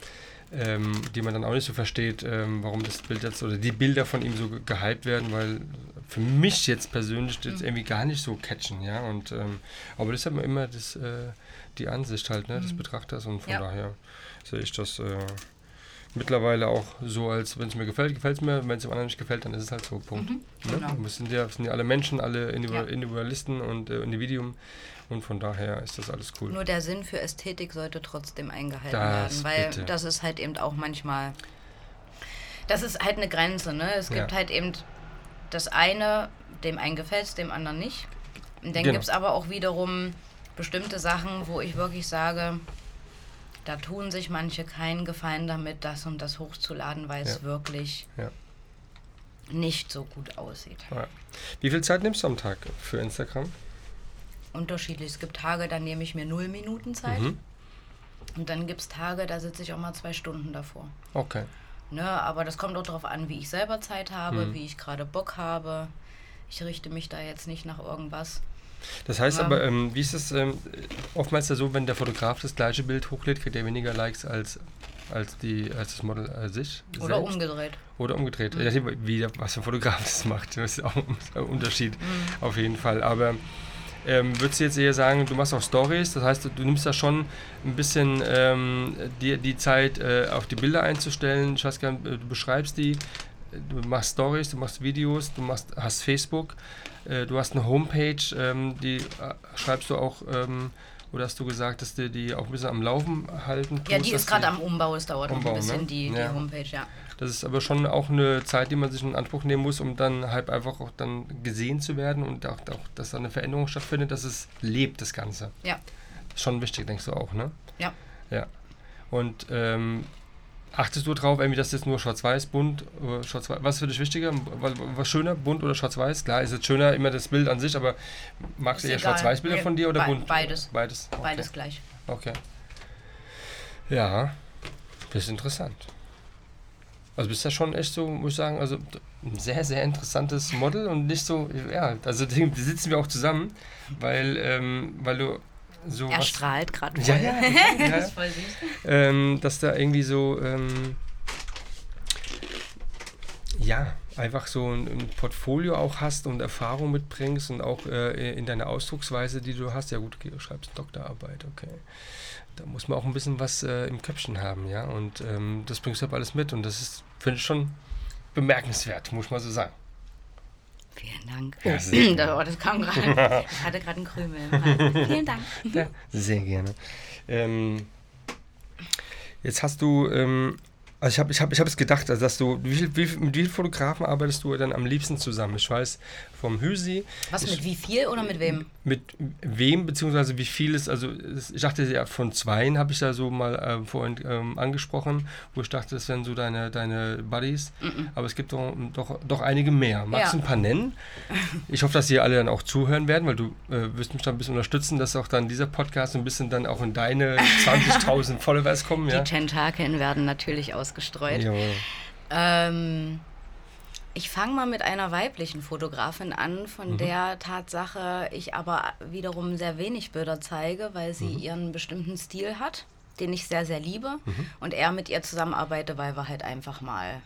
ähm, die man dann auch nicht so versteht, ähm, warum das Bild jetzt oder die Bilder von ihm so ge- gehypt werden, weil für mich jetzt persönlich jetzt Mhm. irgendwie gar nicht so catchen, ja. Und ähm, aber das ist aber immer das, äh, die Ansicht halt, ne, des Betrachters und von Mhm. Ja. daher sehe ich das äh, mittlerweile auch so, als wenn es mir gefällt, gefällt es mir, wenn es dem anderen nicht gefällt, dann ist es halt so, Punkt. Mhm, Ne? genau. Wir sind ja, sind ja alle Menschen, alle Individu Ja. Individualisten und äh, Individuum und von daher ist das alles cool. Nur der Sinn für Ästhetik sollte trotzdem eingehalten Das werden, weil bitte. das ist halt eben auch manchmal. Das ist halt eine Grenze, ne? Es gibt Ja. halt eben das eine, dem einen gefällt es, dem anderen nicht. Und dann Genau. gibt es aber auch wiederum bestimmte Sachen, wo ich wirklich sage, da tun sich manche keinen Gefallen damit, das und das hochzuladen, weil es Ja. wirklich Ja. nicht so gut aussieht. Ja. Wie viel Zeit nimmst du am Tag für Instagram? Unterschiedlich. Es gibt Tage, da nehme ich mir null Minuten Zeit. Mhm. Und dann gibt es Tage, da sitze ich auch mal zwei Stunden davor. Okay. Ne, aber das kommt auch darauf an, wie ich selber Zeit habe, Mhm. wie ich gerade Bock habe. Ich richte mich da jetzt nicht nach irgendwas. Das heißt Ja. aber, ähm, wie ist es ähm, oftmals ja so, wenn der Fotograf das gleiche Bild hochlädt, kriegt er weniger Likes als, als, die, als das Model an sich? Oder selbst? umgedreht. Oder umgedreht. Ja, wie, der- was für ein Fotograf das macht, das ist auch ein Unterschied Mhm. auf jeden Fall. Aber Ähm, würdest du jetzt eher sagen, du machst auch Stories, das heißt, du nimmst da schon ein bisschen ähm, die, die Zeit, äh, auf die Bilder einzustellen. Gar nicht, du beschreibst die, du machst Stories, du machst Videos, du machst, hast Facebook, äh, du hast eine Homepage, ähm, die äh, schreibst du auch, ähm, oder hast du gesagt, dass du die auch ein bisschen am Laufen halten tust? Ja, die ist gerade am Umbau, es dauert Umbau, ein bisschen, ne? die, die Ja. Homepage, ja. Das ist aber schon auch eine Zeit, die man sich in Anspruch nehmen muss, um dann halt einfach auch dann gesehen zu werden und auch, auch dass da eine Veränderung stattfindet, dass es lebt, das Ganze. Ja, Schon wichtig, denkst du auch, ne? ja. Ja. Und ähm, achtest du drauf, irgendwie, dass jetzt nur schwarz-weiß, bunt, oder schwarz-weiß, was ist für dich wichtiger? Was, was schöner, bunt oder schwarz-weiß? Klar, ist es schöner immer das Bild an sich, aber magst du Ist eher egal. Schwarz-Weiß-Bilder Nee, von dir oder be- bunt? beides. Beides. Okay. Beides gleich. Okay. Ja, das ist interessant. Also bist ja schon echt so, muss ich sagen, also ein sehr, sehr interessantes Model und nicht so, ja, also die die sitzen wir auch zusammen, weil, ähm, weil du so Er was, strahlt gerade Ja, ja, ja, das voll süß. ähm, dass da irgendwie so, ähm, ja, einfach so ein, ein Portfolio auch hast und Erfahrung mitbringst und auch äh, in deiner Ausdrucksweise, die du hast. Ja gut, okay, du schreibst Doktorarbeit, okay. Da muss man auch ein bisschen was äh, im Köpfchen haben, ja. Und ähm, das bringst du halt alles mit und das ist, finde ich schon bemerkenswert, muss man so sagen. Vielen Dank. Sehr das, oh, das kam gerade. Ich hatte gerade einen Krümel. im. Vielen Dank. Ja, sehr gerne. Ähm, jetzt hast du, ähm, also ich habe ich hab, ich hab es gedacht, also dass du, wie viel, wie, mit wie vielen Fotografen arbeitest du dann am liebsten zusammen? Ich weiß vom Hüsi, Was Ich- mit wie viel oder mit wem? mit wem, beziehungsweise wie viel ist, also ich dachte ja von zweien habe ich ja so mal ähm, vorhin ähm, angesprochen, wo ich dachte, das wären so deine, deine Buddies, aber es gibt doch, doch, doch einige mehr. Magst du Ja. ein paar nennen? Ich hoffe, dass die alle dann auch zuhören werden, weil du äh, wirst mich da ein bisschen unterstützen, dass auch dann dieser Podcast ein bisschen dann auch in deine 20.000 Followers kommen, ja? Die Tentakeln werden natürlich ausgestreut. Jawohl. Ähm, ich fange mal mit einer weiblichen Fotografin an, von Mhm. der Tatsache ich aber wiederum sehr wenig Bilder zeige, weil sie Mhm. ihren bestimmten Stil hat, den ich sehr, sehr liebe. Mhm. Und er mit ihr zusammenarbeite, weil wir halt einfach mal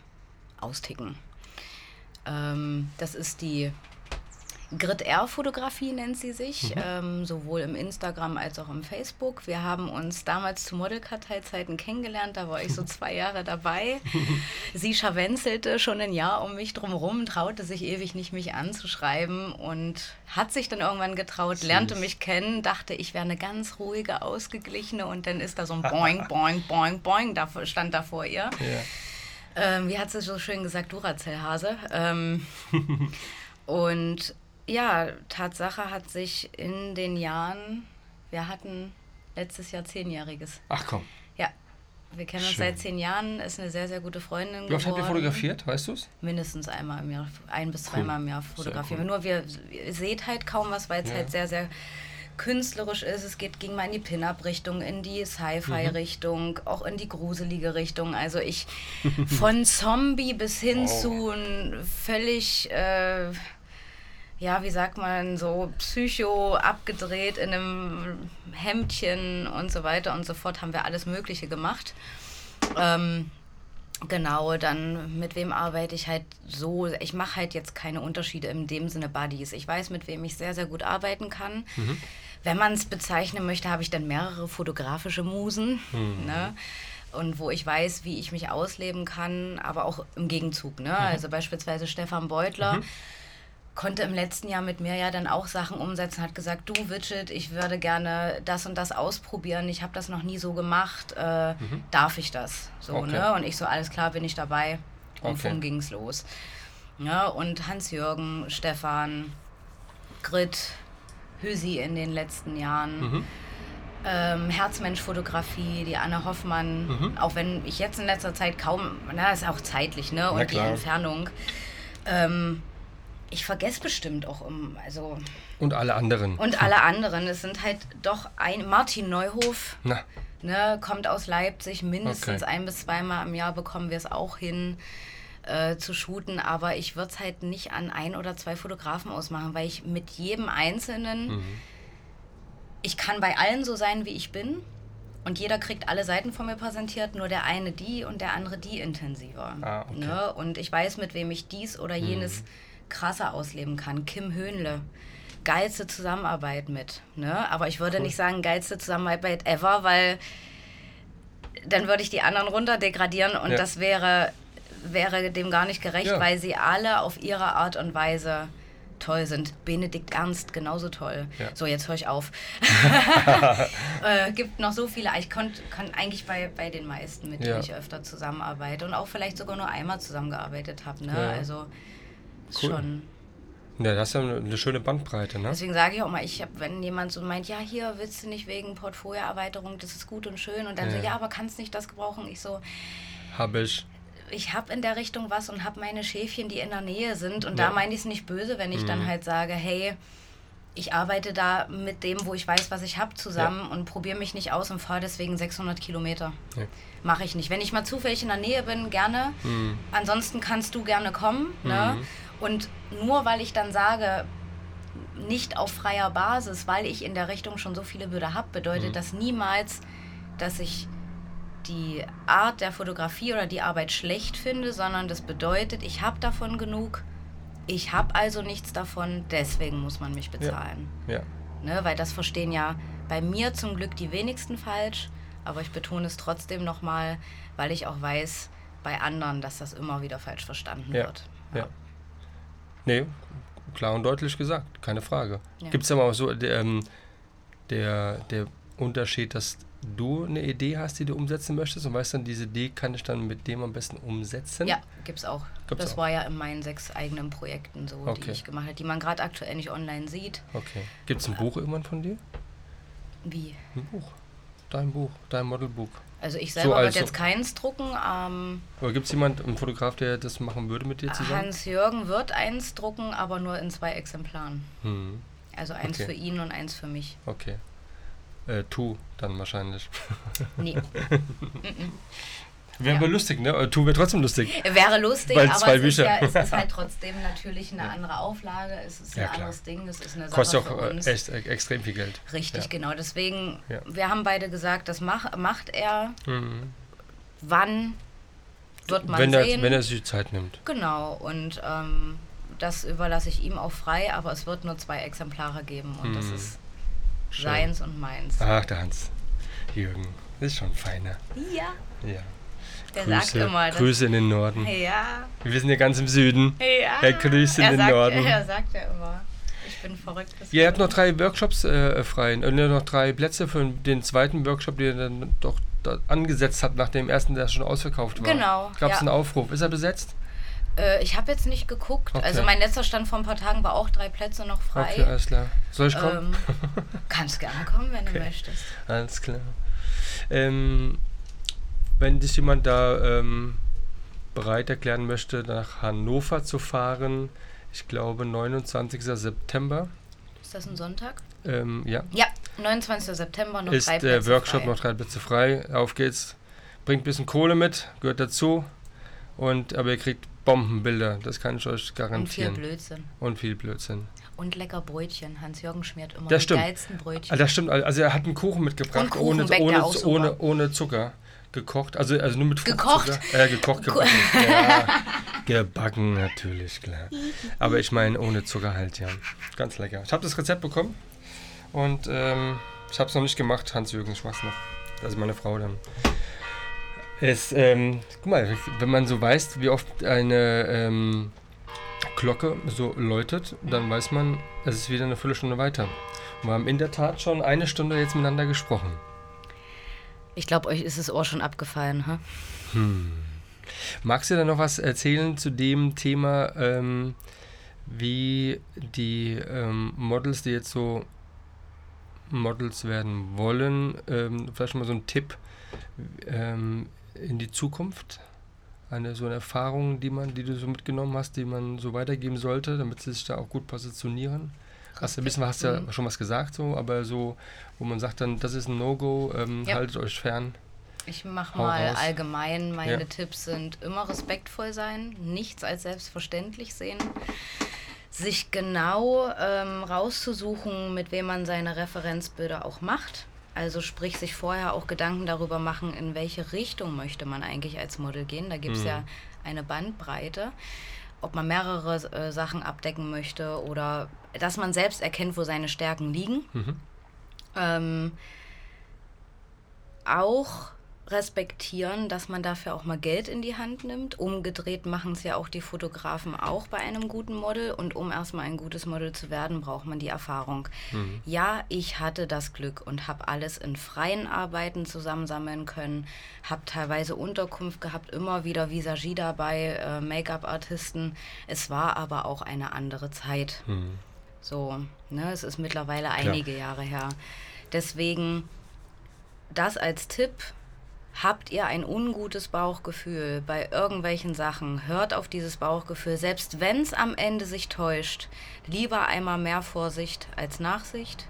austicken. Ähm, das ist die Grid R Fotografie nennt sie sich, ähm, sowohl im Instagram als auch im Facebook. Wir haben uns damals zu Modelkarteizeiten kennengelernt, da war ich so zwei Jahre dabei. Sie scharwenzelte schon ein Jahr um mich drumherum, traute sich ewig nicht, mich anzuschreiben und hat sich dann irgendwann getraut, lernte Süß. mich kennen, dachte, ich wäre eine ganz ruhige, ausgeglichene und dann ist da so ein Boing, Boing, Boing, Boing, da stand da vor ihr. Ja. Ähm, wie hat sie so schön gesagt, Duracell-Hase. Ähm, und ja, Tatsache hat sich in den Jahren, wir hatten letztes Jahr zehnjähriges. Ach komm, Ja, wir kennen uns Schön. seit zehn Jahren, ist eine sehr, sehr gute Freundin wie oft habt ihr fotografiert, weißt du es? Mindestens einmal im Jahr, ein bis zweimal im Jahr fotografieren. cool. Nur wir, ihr seht halt kaum was, weil es Ja. halt sehr, sehr künstlerisch ist. Es geht, ging mal in die Pin-Up-Richtung, in die Sci-Fi-Richtung, auch in die gruselige Richtung. Also ich von Zombie bis hin Oh. zu ein völlig, äh, ja, wie sagt man, so psycho abgedreht in einem Hemdchen und so weiter und so fort haben wir alles Mögliche gemacht. Ähm, Genau, dann mit wem arbeite ich halt so. Ich mache halt jetzt keine Unterschiede in dem Sinne Buddies. Ich weiß, mit wem ich sehr, sehr gut arbeiten kann. Wenn man es bezeichnen möchte, habe ich dann mehrere fotografische Musen. Ne? Und wo ich weiß, wie ich mich ausleben kann, aber auch im Gegenzug. Ne? Also beispielsweise Stefan Beutler konnte im letzten Jahr mit mir ja dann auch Sachen umsetzen, hat gesagt, du Widget, ich würde gerne das und das ausprobieren, ich habe das noch nie so gemacht, äh, darf ich das? So, Okay. ne? Und ich so, alles klar, bin ich dabei. Und Okay. ging es los. Ja, und Hans-Jürgen, Stefan, Grit, Hüsi in den letzten Jahren. Mhm. Ähm, Herzmensch-Fotografie, die Anne Hoffmann, Mhm. auch wenn ich jetzt in letzter Zeit kaum, na, ist auch zeitlich, ne? Und die. Entfernung. Ähm, ich vergesse bestimmt auch um, also Und alle anderen. und alle anderen. Es sind halt doch ein Martin Neuhof, Na, ne, kommt aus Leipzig, mindestens Okay. ein bis zweimal im Jahr bekommen wir es auch hin äh, zu shooten, aber ich würde es halt nicht an ein oder zwei Fotografen ausmachen, weil ich mit jedem Einzelnen, Mhm. ich kann bei allen so sein, wie ich bin. Und jeder kriegt alle Seiten von mir präsentiert, nur der eine die und der andere die intensiver. Ah, okay. Mhm. ne? Und ich weiß, mit wem ich dies oder jenes krasser ausleben kann. Kim Höhnle, geilste Zusammenarbeit mit. Ne? Aber ich würde cool. nicht sagen geilste Zusammenarbeit ever, weil dann würde ich die anderen runter degradieren und ja. das wäre, wäre dem gar nicht gerecht, ja. weil sie alle auf ihre Art und Weise toll sind. Benedikt Ernst genauso toll. Ja. So, jetzt höre ich auf. äh, gibt noch so viele. Ich konnte kon eigentlich bei, bei den meisten, mit denen ich öfter zusammenarbeite und auch vielleicht sogar nur einmal zusammengearbeitet habe. Ne? Also cool. schon. Ja, das ist ja eine schöne Bandbreite, ne? Deswegen sage ich auch mal, ich hab, wenn jemand so meint, ja, hier willst du nicht wegen Portfolioerweiterung, das ist gut und schön, und dann ja. so, ja, aber kannst nicht das gebrauchen? Ich so, habe ich. Ich habe in der Richtung was und habe meine Schäfchen, die in der Nähe sind, und ja. da meine ich es nicht böse, wenn ich mhm. dann halt sage, hey, ich arbeite da mit dem, wo ich weiß, was ich habe, zusammen ja. und probiere mich nicht aus und fahre deswegen 600 Kilometer. Mache ich nicht. Wenn ich mal zufällig in der Nähe bin, gerne. Mhm. Ansonsten kannst du gerne kommen. Ne? Mhm. Ne? Und nur weil ich dann sage, nicht auf freier Basis, weil ich in der Richtung schon so viele Bilder habe, bedeutet mhm. das niemals, dass ich die Art der Fotografie oder die Arbeit schlecht finde, sondern das bedeutet, ich habe davon genug, ich habe also nichts davon, deswegen muss man mich bezahlen. Ja. ja. Ne, weil das verstehen ja bei mir zum Glück die wenigsten falsch, aber ich betone es trotzdem nochmal, weil ich auch weiß bei anderen, dass das immer wieder falsch verstanden ja. wird. Ja. ja. Nee, klar und deutlich gesagt, keine Frage. Ja. Gibt es aber auch so der, ähm, der, der Unterschied, dass du eine Idee hast, die du umsetzen möchtest und weißt dann, diese Idee kann ich dann mit dem am besten umsetzen? Ja, gibt es auch. Gibt's das auch. war ja in meinen sechs eigenen Projekten so, okay. die ich gemacht habe, die man gerade aktuell nicht online sieht. Okay. Gibt es ein Buch irgendwann von dir? Wie? Ein Buch. Dein Buch, dein Modelbuch. Also ich selber so würde jetzt keins drucken. Ähm, aber gibt es jemanden, einen Fotograf, der das machen würde mit dir zusammen? Hans-Jürgen wird eins drucken, aber nur in zwei Exemplaren. Hm. Also eins okay. für ihn und eins für mich. Okay. Äh, tu dann wahrscheinlich. Nee. Wäre ja. lustig, ne? Tu wäre trotzdem lustig. Wäre lustig, Weil aber es ist, ja, es ist halt trotzdem natürlich eine andere Auflage. Es ist ein ja, anderes Ding. Es ist eine Sache Kostet auch äh, echt äh, extrem viel Geld. Richtig, genau. Deswegen, wir haben beide gesagt, das mach, macht er. Mhm. Wann wird man wenn sehen. Er, wenn er sich Zeit nimmt. Genau. Und ähm, das überlasse ich ihm auch frei, aber es wird nur zwei Exemplare geben und mhm. das ist Schön. seins und meins. Ach, der Hans. Jürgen. Das ist schon feiner. Ja. Ja. Der Grüße, sagt immer. Grüße in den Norden. Ja. Wir sind ja ganz im Süden. Ja. Er grüßt in er den sagt, Norden. Er sagt ja immer. Ich bin verrückt. Ihr habt noch drei Workshops äh, frei. Und noch drei Plätze für den zweiten Workshop, den er dann doch angesetzt hat, nach dem ersten, der schon ausverkauft war. Genau. Gab es ja. einen Aufruf? Ist er besetzt? Äh, ich habe jetzt nicht geguckt. Okay. Also mein letzter Stand vor ein paar Tagen war auch drei Plätze noch frei. Okay, alles klar. Soll ich kommen? Ähm, kannst gerne kommen, wenn okay. du möchtest. Alles klar. Ähm, wenn sich jemand da ähm, bereit erklären möchte, nach Hannover zu fahren, ich glaube 29. September. Ist das ein Sonntag? Ähm, ja. Ja, 29. September noch ist der Workshop frei. noch drei Plätze frei. Auf geht's. Bringt ein bisschen Kohle mit, gehört dazu. Und, aber ihr kriegt Bombenbilder, das kann ich euch garantieren. Und viel Blödsinn. Und viel Blödsinn. Und lecker Brötchen. Hans-Jürgen schmiert immer das die stimmt. geilsten Brötchen. Ah, das stimmt. Also er hat einen Kuchen mitgebracht, ohne, ohne, ohne, ohne Zucker. Gekocht, also, also nur mit Gekocht? Zucker. Äh, gekocht, gebacken. ja, gebacken natürlich, klar. Aber ich meine ohne Zucker halt, ja. Ganz lecker. Ich habe das Rezept bekommen und ähm, ich habe es noch nicht gemacht, Hans-Jürgen, ich mach's noch. Das ist meine Frau dann. Es, ähm, guck mal, wenn man so weiß, wie oft eine ähm, Glocke so läutet, dann weiß man, es ist wieder eine Viertelstunde weiter. Und wir haben in der Tat schon eine Stunde jetzt miteinander gesprochen. Ich glaube, euch ist das Ohr schon abgefallen, ha? Hm. Magst du da noch was erzählen zu dem Thema, ähm, wie die ähm, Models, die jetzt so Models werden wollen, ähm, vielleicht mal so ein Tipp, ähm, in die Zukunft? Eine so eine Erfahrung, die man, die du so mitgenommen hast, die man so weitergeben sollte, damit sie sich da auch gut positionieren? Hast du ein bisschen, hast ja mhm. schon was gesagt, so, aber so, wo man sagt dann, das ist ein No-Go, ähm, ja. haltet euch fern. Ich mache mal raus. allgemein, meine ja. Tipps sind immer respektvoll sein, nichts als selbstverständlich sehen, sich genau ähm, rauszusuchen, mit wem man seine Referenzbilder auch macht. Also sprich, sich vorher auch Gedanken darüber machen, in welche Richtung möchte man eigentlich als Model gehen. Da gibt es mhm. ja eine Bandbreite. Ob man mehrere äh, Sachen abdecken möchte oder dass man selbst erkennt, wo seine Stärken liegen. Ähm, auch respektieren, dass man dafür auch mal Geld in die Hand nimmt. Umgedreht machen es ja auch die Fotografen auch bei einem guten Model. Und um erstmal ein gutes Model zu werden, braucht man die Erfahrung. Ja, ich hatte das Glück und habe alles in freien Arbeiten zusammensammeln können, habe teilweise Unterkunft gehabt, immer wieder Visagie dabei, äh, Make-up-Artisten. Es war aber auch eine andere Zeit. So, ne, es ist mittlerweile einige Jahre her. Deswegen das als Tipp. Habt ihr ein ungutes Bauchgefühl bei irgendwelchen Sachen, hört auf dieses Bauchgefühl, selbst wenn es am Ende sich täuscht. Lieber einmal mehr Vorsicht als Nachsicht.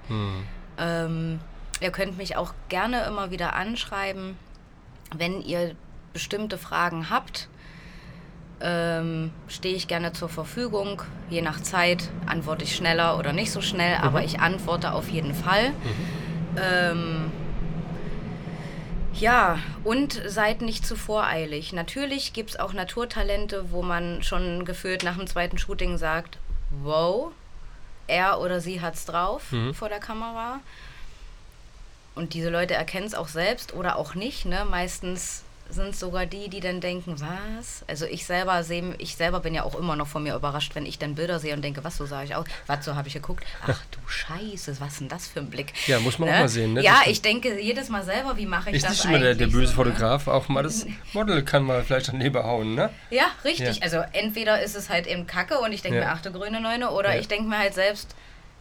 Ähm, ihr könnt mich auch gerne immer wieder anschreiben, wenn ihr bestimmte Fragen habt. Ähm, stehe ich gerne zur Verfügung. Je nach Zeit antworte ich schneller oder nicht so schnell, aber ich antworte auf jeden Fall. Ähm, ja, und seid nicht zu voreilig. Natürlich gibt es auch Naturtalente, wo man schon gefühlt nach dem zweiten Shooting sagt, wow, er oder sie hat's drauf vor der Kamera. Und diese Leute erkennen es auch selbst oder auch nicht. Ne? Meistens sind sogar die, die dann denken, was? Also ich selber sehe, ich selber bin ja auch immer noch von mir überrascht, wenn ich dann Bilder sehe und denke, was, so sah ich aus? Was, so habe ich geguckt? Ach du Scheiße, was ist denn das für ein Blick? Ja, muss man auch mal sehen, ne? Ja, ich denke jedes Mal selber, wie mache ich Ist das nicht immer der, der böse so, ne? Fotograf, auch mal das Model kann mal vielleicht daneben hauen, ne? Ja, richtig. Ja. Also entweder ist es halt eben Kacke und ich denke Ja. mir, ach du grüne Neune, oder Ja. ich denke mir halt selbst,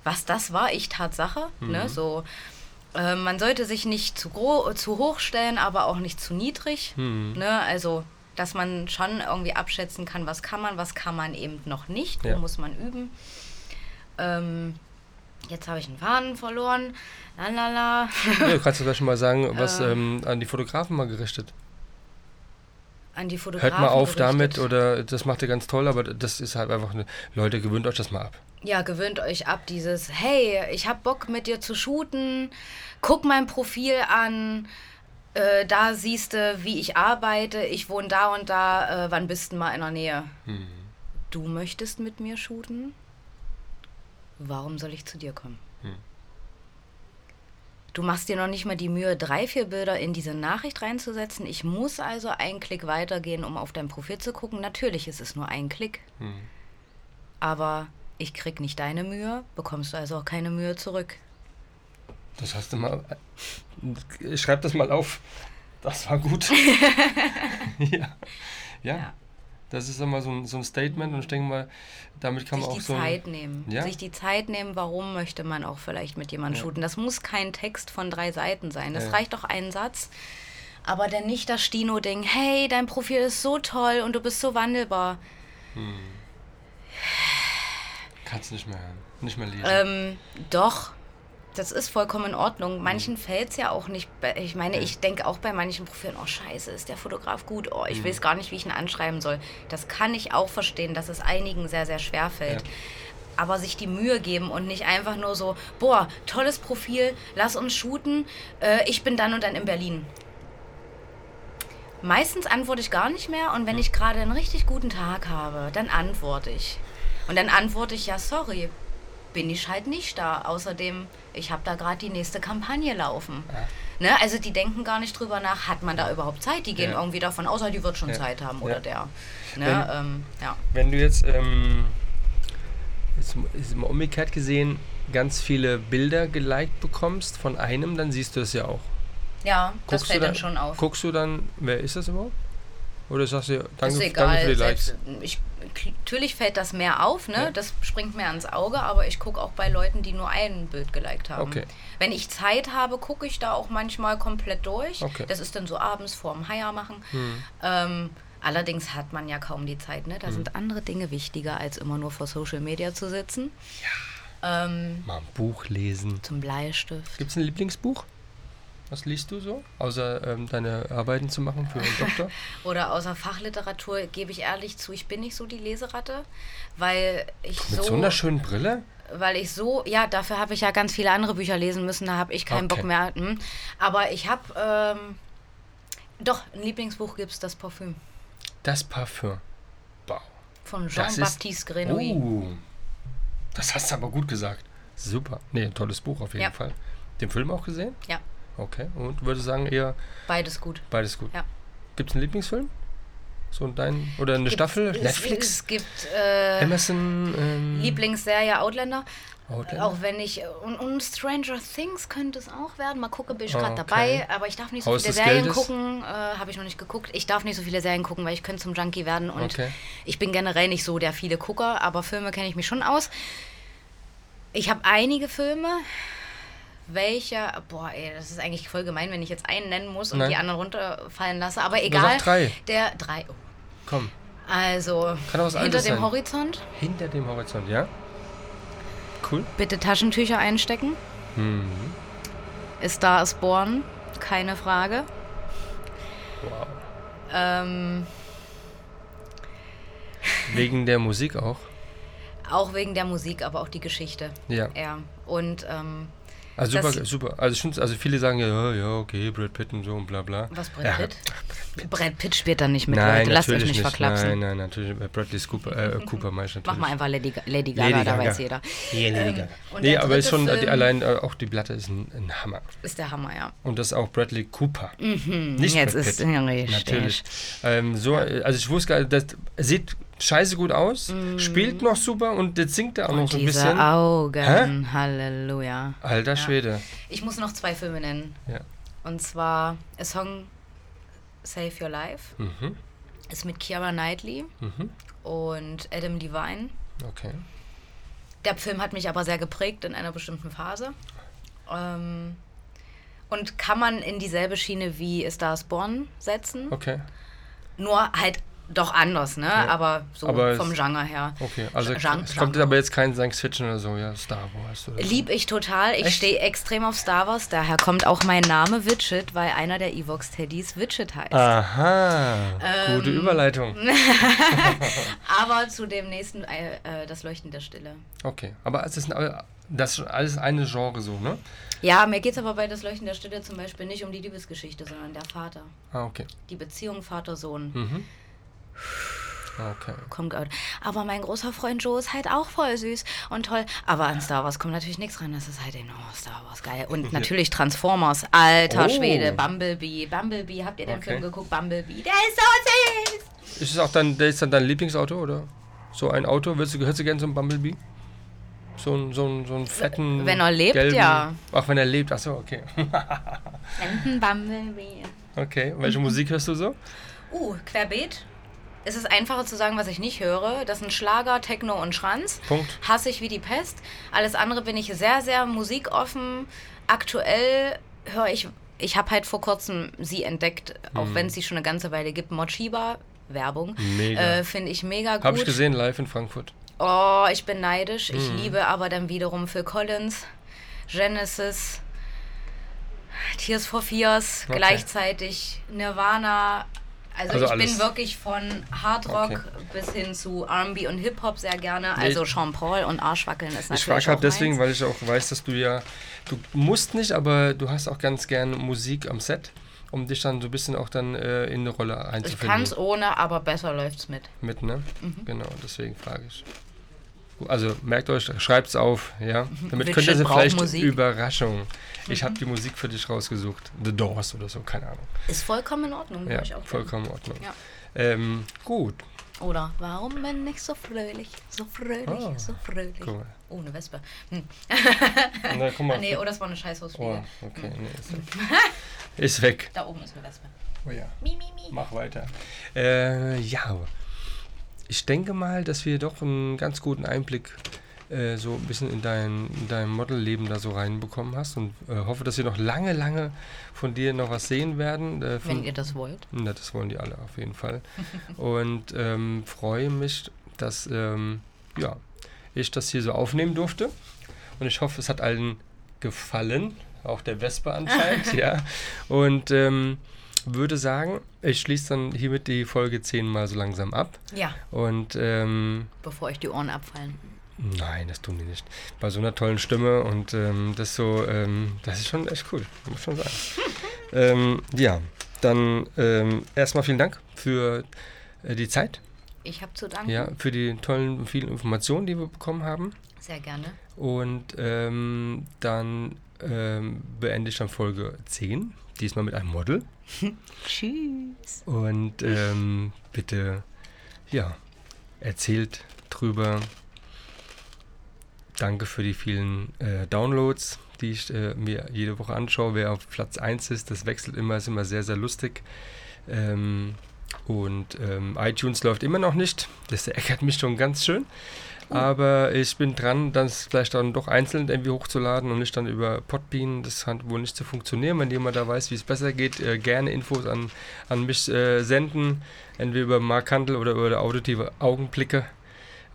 was das war, ich Tatsache. Mhm. Ne, so, äh, man sollte sich nicht zu, gro zu hoch stellen, aber auch nicht zu niedrig. Mhm. Ne, also, dass man schon irgendwie abschätzen kann, was kann man, was kann man eben noch nicht, wo Ja. muss man üben. Ähm, jetzt habe ich einen Faden verloren. Lalala. Ja, kannst du da schon mal sagen, was Äh. ähm, an die Fotografen mal gerichtet? An die Fotografen. Hört mal auf gerichtet. damit oder das macht ihr ganz toll, aber das ist halt einfach eine. Leute, gewöhnt euch das mal ab. Ja, gewöhnt euch ab, dieses, hey, ich hab Bock mit dir zu shooten, guck mein Profil an, äh, da siehst du, wie ich arbeite, ich wohne da und da, äh, wann bist du mal in der Nähe? Du möchtest mit mir shooten? Warum soll ich zu dir kommen? Du machst dir noch nicht mal die Mühe, drei, vier Bilder in diese Nachricht reinzusetzen. Ich muss also einen Klick weitergehen, um auf dein Profil zu gucken. Natürlich ist es nur ein Klick. Aber ich krieg nicht deine Mühe, bekommst du also auch keine Mühe zurück. Das hast du mal. Schreib das mal auf. Das war gut. ja. ja. Ja. Das ist immer so ein, so ein Statement und ich denke mal, damit kann Sich man auch die so. ein- Zeit nehmen. Ja. Sich die Zeit nehmen, warum möchte man auch vielleicht mit jemandem Ja. shooten. Das muss kein Text von drei Seiten sein. Das Ja. reicht doch ein Satz. Aber dann nicht das Stino-Ding, hey, dein Profil ist so toll und du bist so wandelbar. Kannst nicht mehr hören. Nicht mehr lesen. Ähm, doch, das ist vollkommen in Ordnung. Manchen fällt es ja auch nicht. Ich meine, ich denke auch bei manchen Profilen, oh scheiße, ist der Fotograf gut? Oh, ich weiß gar nicht, wie ich ihn anschreiben soll. Das kann ich auch verstehen, dass es einigen sehr, sehr schwer fällt. Ja. Aber sich die Mühe geben und nicht einfach nur so, boah, tolles Profil, lass uns shooten, äh, ich bin dann und dann in Berlin. Meistens antworte ich gar nicht mehr und wenn ich gerade einen richtig guten Tag habe, dann antworte ich. Und dann antworte ich, ja, sorry, bin ich halt nicht da. Außerdem, ich habe da gerade die nächste Kampagne laufen. Ne? Also die denken gar nicht drüber nach, hat man da überhaupt Zeit? Die gehen Ja. irgendwie davon aus, ah, die wird schon Ja. Zeit haben oder Ja. der. Wenn- Ne? Ähm, ja. Wenn du jetzt, ähm, jetzt ist mal umgekehrt gesehen, ganz viele Bilder geliked bekommst von einem, dann siehst du es ja auch. ja, das Guckst fällt du dann schon auf. Guckst du dann, wer ist das überhaupt? Oder sagst du, danke, ist danke egal. für die Likes? Selbst, ich, natürlich fällt das mehr auf, ne? Ja. Das springt mir ans Auge, aber ich gucke auch bei Leuten, die nur ein Bild geliked haben. Okay. Wenn ich Zeit habe, gucke ich da auch manchmal komplett durch. Okay. Hm. Das ist dann so abends vorm Heier machen. Ähm, allerdings hat man ja kaum die Zeit, ne? Da sind andere Dinge wichtiger, als immer nur vor Social Media zu sitzen. Ähm, Mal ein Buch lesen. zum Bleistift. Gibt es ein Lieblingsbuch? Was liest du so? Außer ähm, deine Arbeiten zu machen für einen Doktor? Oder außer Fachliteratur gebe ich ehrlich zu, ich bin nicht so die Leseratte, weil ich Mit so, so einer schönen Brille? weil ich so, ja, dafür habe ich ja ganz viele andere Bücher lesen müssen, da habe ich keinen Okay. Bock mehr. Hm. Aber ich habe, ähm, doch, ein Lieblingsbuch gibt es, das Parfüm Das Parfüm. Wow. von Jean-Baptiste Grenouille. Oh. Das hast du aber gut gesagt. Super. Nee, ein tolles Buch auf jeden Ja. Fall. Den Film auch gesehen? Ja, Okay. Und würde sagen eher beides gut. beides gut. Ja. Gibt es einen Lieblingsfilm? So dein oder eine Staffel? Es- Netflix? Es gibt äh, Amazon? Ähm, Lieblingsserie Outlander. Outlander? Auch wenn ich. Und, und Stranger Things könnte es auch werden. Mal gucken, bin ich Ah, gerade okay. dabei. Aber ich darf nicht so Haus viele Serien Geldes? gucken. Äh, Habe ich noch nicht geguckt. Ich darf nicht so viele Serien gucken, weil ich könnte zum Junkie werden. Und Okay. ich bin generell nicht so der viele Gucker. Aber Filme kenne ich mich schon aus. Ich habe einige Filme. Welche, boah, ey, das ist eigentlich voll gemein, wenn ich jetzt einen nennen muss und Nein. die anderen runterfallen lasse. Aber egal. drei. Der drei. Oh. Komm. Also, hinter dem sein. Horizont. Hinter dem Horizont, ja? Cool. Bitte Taschentücher einstecken. Mhm. Ist da ist Born, keine Frage. Wow. Ähm, Wegen der Musik auch? auch wegen der Musik, aber auch die Geschichte. Ja. Ja. Und ähm, Also super, super. Also, find's- also viele sagen ja, ja, okay, Brad Pitt und so und bla bla. was Brad ja. Pitt? Brad Pitt spielt da nicht mit, Nein, Leute. Lasst euch natürlich nicht verklapsen. Nein, nein, natürlich. Äh, Bradley Cooper, äh, Cooper meine ich Mach natürlich. mal einfach Lady, Lady Gaga, Lady da Gaga. weiß jeder. Ja, Lady Gaga. Ähm, nee, aber ist schon, Film- allein äh, auch die Platte ist ein, ein Hammer. Ist der Hammer, ja. Und das ist auch Bradley Cooper. Hm, Nicht jetzt Brad ist Pitt. richtig. Natürlich. Ähm, so, äh, also ich wusste gar nicht, das sieht scheiße gut aus, spielt noch super und jetzt singt er auch noch so ein Diese bisschen. Augen, Halleluja. Alter Schwede. Ich muss noch zwei Filme nennen. Ja. Und zwar A Song Save Your Life. Mhm. Ist mit Kiara Knightley Mhm. und Adam Levine. Okay. Der Film hat mich aber sehr geprägt in einer bestimmten Phase. Ähm, und kann man in dieselbe Schiene wie A Star is Born setzen. Okay. Nur halt doch anders, ne? Aber so Aber vom Genre her. Okay. Also Gen- es kommt aber jetzt kein Science Fiction oder so, ja, Star Wars oder so. Lieb ich total. Ich stehe extrem auf Star Wars. Daher kommt auch mein Name Widget, weil einer der Evox-Teddys Widget heißt. Aha. Ähm, Gute Überleitung. Aber zu dem nächsten, äh, äh, das Leuchten der Stille. Okay. Aber es ist ein, das ist alles eine Genre so, ne? Ja, mir geht es aber bei das Leuchten der Stille zum Beispiel nicht um die Liebesgeschichte, sondern der Vater. Ah, okay. Die Beziehung Vater-Sohn. Mhm. Okay. Kommt out. Aber mein großer Freund Joe ist halt auch voll süß und toll. Aber an Star Wars kommt natürlich nichts ran. Das ist halt oh, Star Wars geil. Und natürlich Transformers. Alter Oh. Schwede. Bumblebee. Bumblebee. Habt ihr den Okay. Film geguckt? Bumblebee. Der ist so süß. Ist es auch dann, der ist dann dein Lieblingsauto oder so ein Auto? Willst du, gehörst du gerne zum Bumblebee? So einen so einen- so einen fetten. Wenn er lebt, gelben, ja. Ach, wenn er lebt, achso, okay. Bumblebee. Okay, welche Musik hörst du so? Uh, querbeet. Es ist einfacher zu sagen, was ich nicht höre. Das sind Schlager, Techno und Schranz. Punkt. Hasse ich wie die Pest. Alles andere bin ich sehr, sehr musikoffen. Aktuell höre ich, ich habe halt vor kurzem sie entdeckt, auch wenn es sie schon eine ganze Weile gibt. Mochiba, Werbung. Mega. Äh, Finde ich mega gut. Habe ich gesehen live in Frankfurt. Oh, ich bin neidisch. Ich Mhm. liebe aber dann wiederum Phil Collins, Genesis, Tears for Fears, Okay. gleichzeitig Nirvana. Also, Also ich bin wirklich von Hardrock Okay. bis hin zu R&B und Hip-Hop sehr gerne. Also Sean Paul und Arschwackeln ist natürlich Ich frage halt deswegen, meins. weil ich auch weiß, dass du ja, du musst nicht, aber du hast auch ganz gern Musik am Set, um dich dann so ein bisschen auch dann äh, in eine Rolle Ich einzufinden. kann es ohne, aber besser läuft's mit. Mit, ne? Mhm. Genau, deswegen frage ich. Also merkt euch, schreibt es auf, ja. Damit könnt ihr sie vielleicht Musik. Mhm. Überraschung. Ich habe die Musik für dich rausgesucht. The Doors oder so, keine Ahnung. Ist vollkommen in Ordnung. Ja, ich auch vollkommen in Ordnung. Ja. Ähm, gut. Oder warum bin ich so fröhlich, so fröhlich, Ah, so fröhlich. mal. Oh, eine Wespe. Hm. Na, guck mal. Ah, nee, oh, das war eine Scheißhausfliege. oh, okay, nee, ist weg. ist weg. Da oben ist eine Wespe. Oh ja. Mi, mi, mi. Mach weiter. Äh, ja, ich denke mal, dass wir doch einen ganz guten Einblick äh, so ein bisschen in dein, in dein Modelleben da so reinbekommen hast und äh, hoffe, dass wir noch lange, lange von dir noch was sehen werden. Äh, Wenn ihr das wollt. Na, das wollen die alle auf jeden Fall. Und ähm, freue mich, dass ähm, ja, ich das hier so aufnehmen durfte. Und ich hoffe, es hat allen gefallen. Auch der Vespa anscheinend, ja. Und ähm, würde sagen, ich schließe dann hiermit die Folge 10 mal so langsam ab. Ja, Und ähm, bevor euch die Ohren abfallen. Nein, das tun die nicht. Bei so einer tollen Stimme und ähm, das so, ähm, das ist schon echt cool, muss schon sagen. ähm, ja, dann ähm, erstmal vielen Dank für äh, die Zeit. Ich habe zu danken. Ja, für die tollen, vielen Informationen, die wir bekommen haben. Sehr gerne. Und ähm, dann ähm, beende ich dann Folge 10, diesmal mit einem Model. Tschüss. Und bitte, ja, erzählt drüber. Danke für die vielen äh, Downloads, die ich äh, mir jede Woche anschaue. Wer auf Platz 1 ist, das wechselt immer, ist immer sehr, sehr lustig. Ähm, und ähm, iTunes läuft immer noch nicht. Das ärgert mich schon ganz schön. Aber ich bin dran, das vielleicht dann doch einzeln irgendwie hochzuladen und nicht dann über Podbean. Das scheint wohl nicht zu funktionieren. Wenn jemand da weiß, wie es besser geht, äh, gerne Infos an, an mich äh, senden. Entweder über Mark Handel oder über auditive Augenblicke.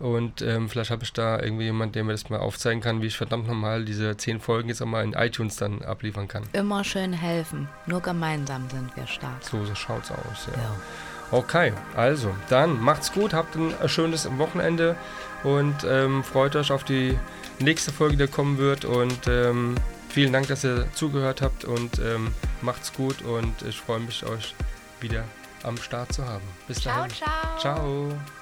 Und ähm, vielleicht habe ich da irgendwie jemand, der mir das mal aufzeigen kann, wie ich verdammt nochmal diese zehn Folgen jetzt auch mal in iTunes dann abliefern kann. Immer schön helfen. Nur gemeinsam sind wir stark. So, so schaut's aus, ja. Ja. Okay, also dann macht's gut, habt ein schönes Wochenende und ähm, freut euch auf die nächste Folge, die kommen wird. Und ähm, vielen Dank, dass ihr zugehört habt und ähm, macht's gut und ich freue mich, euch wieder am Start zu haben. Bis Ciao, dahin. ciao. Ciao.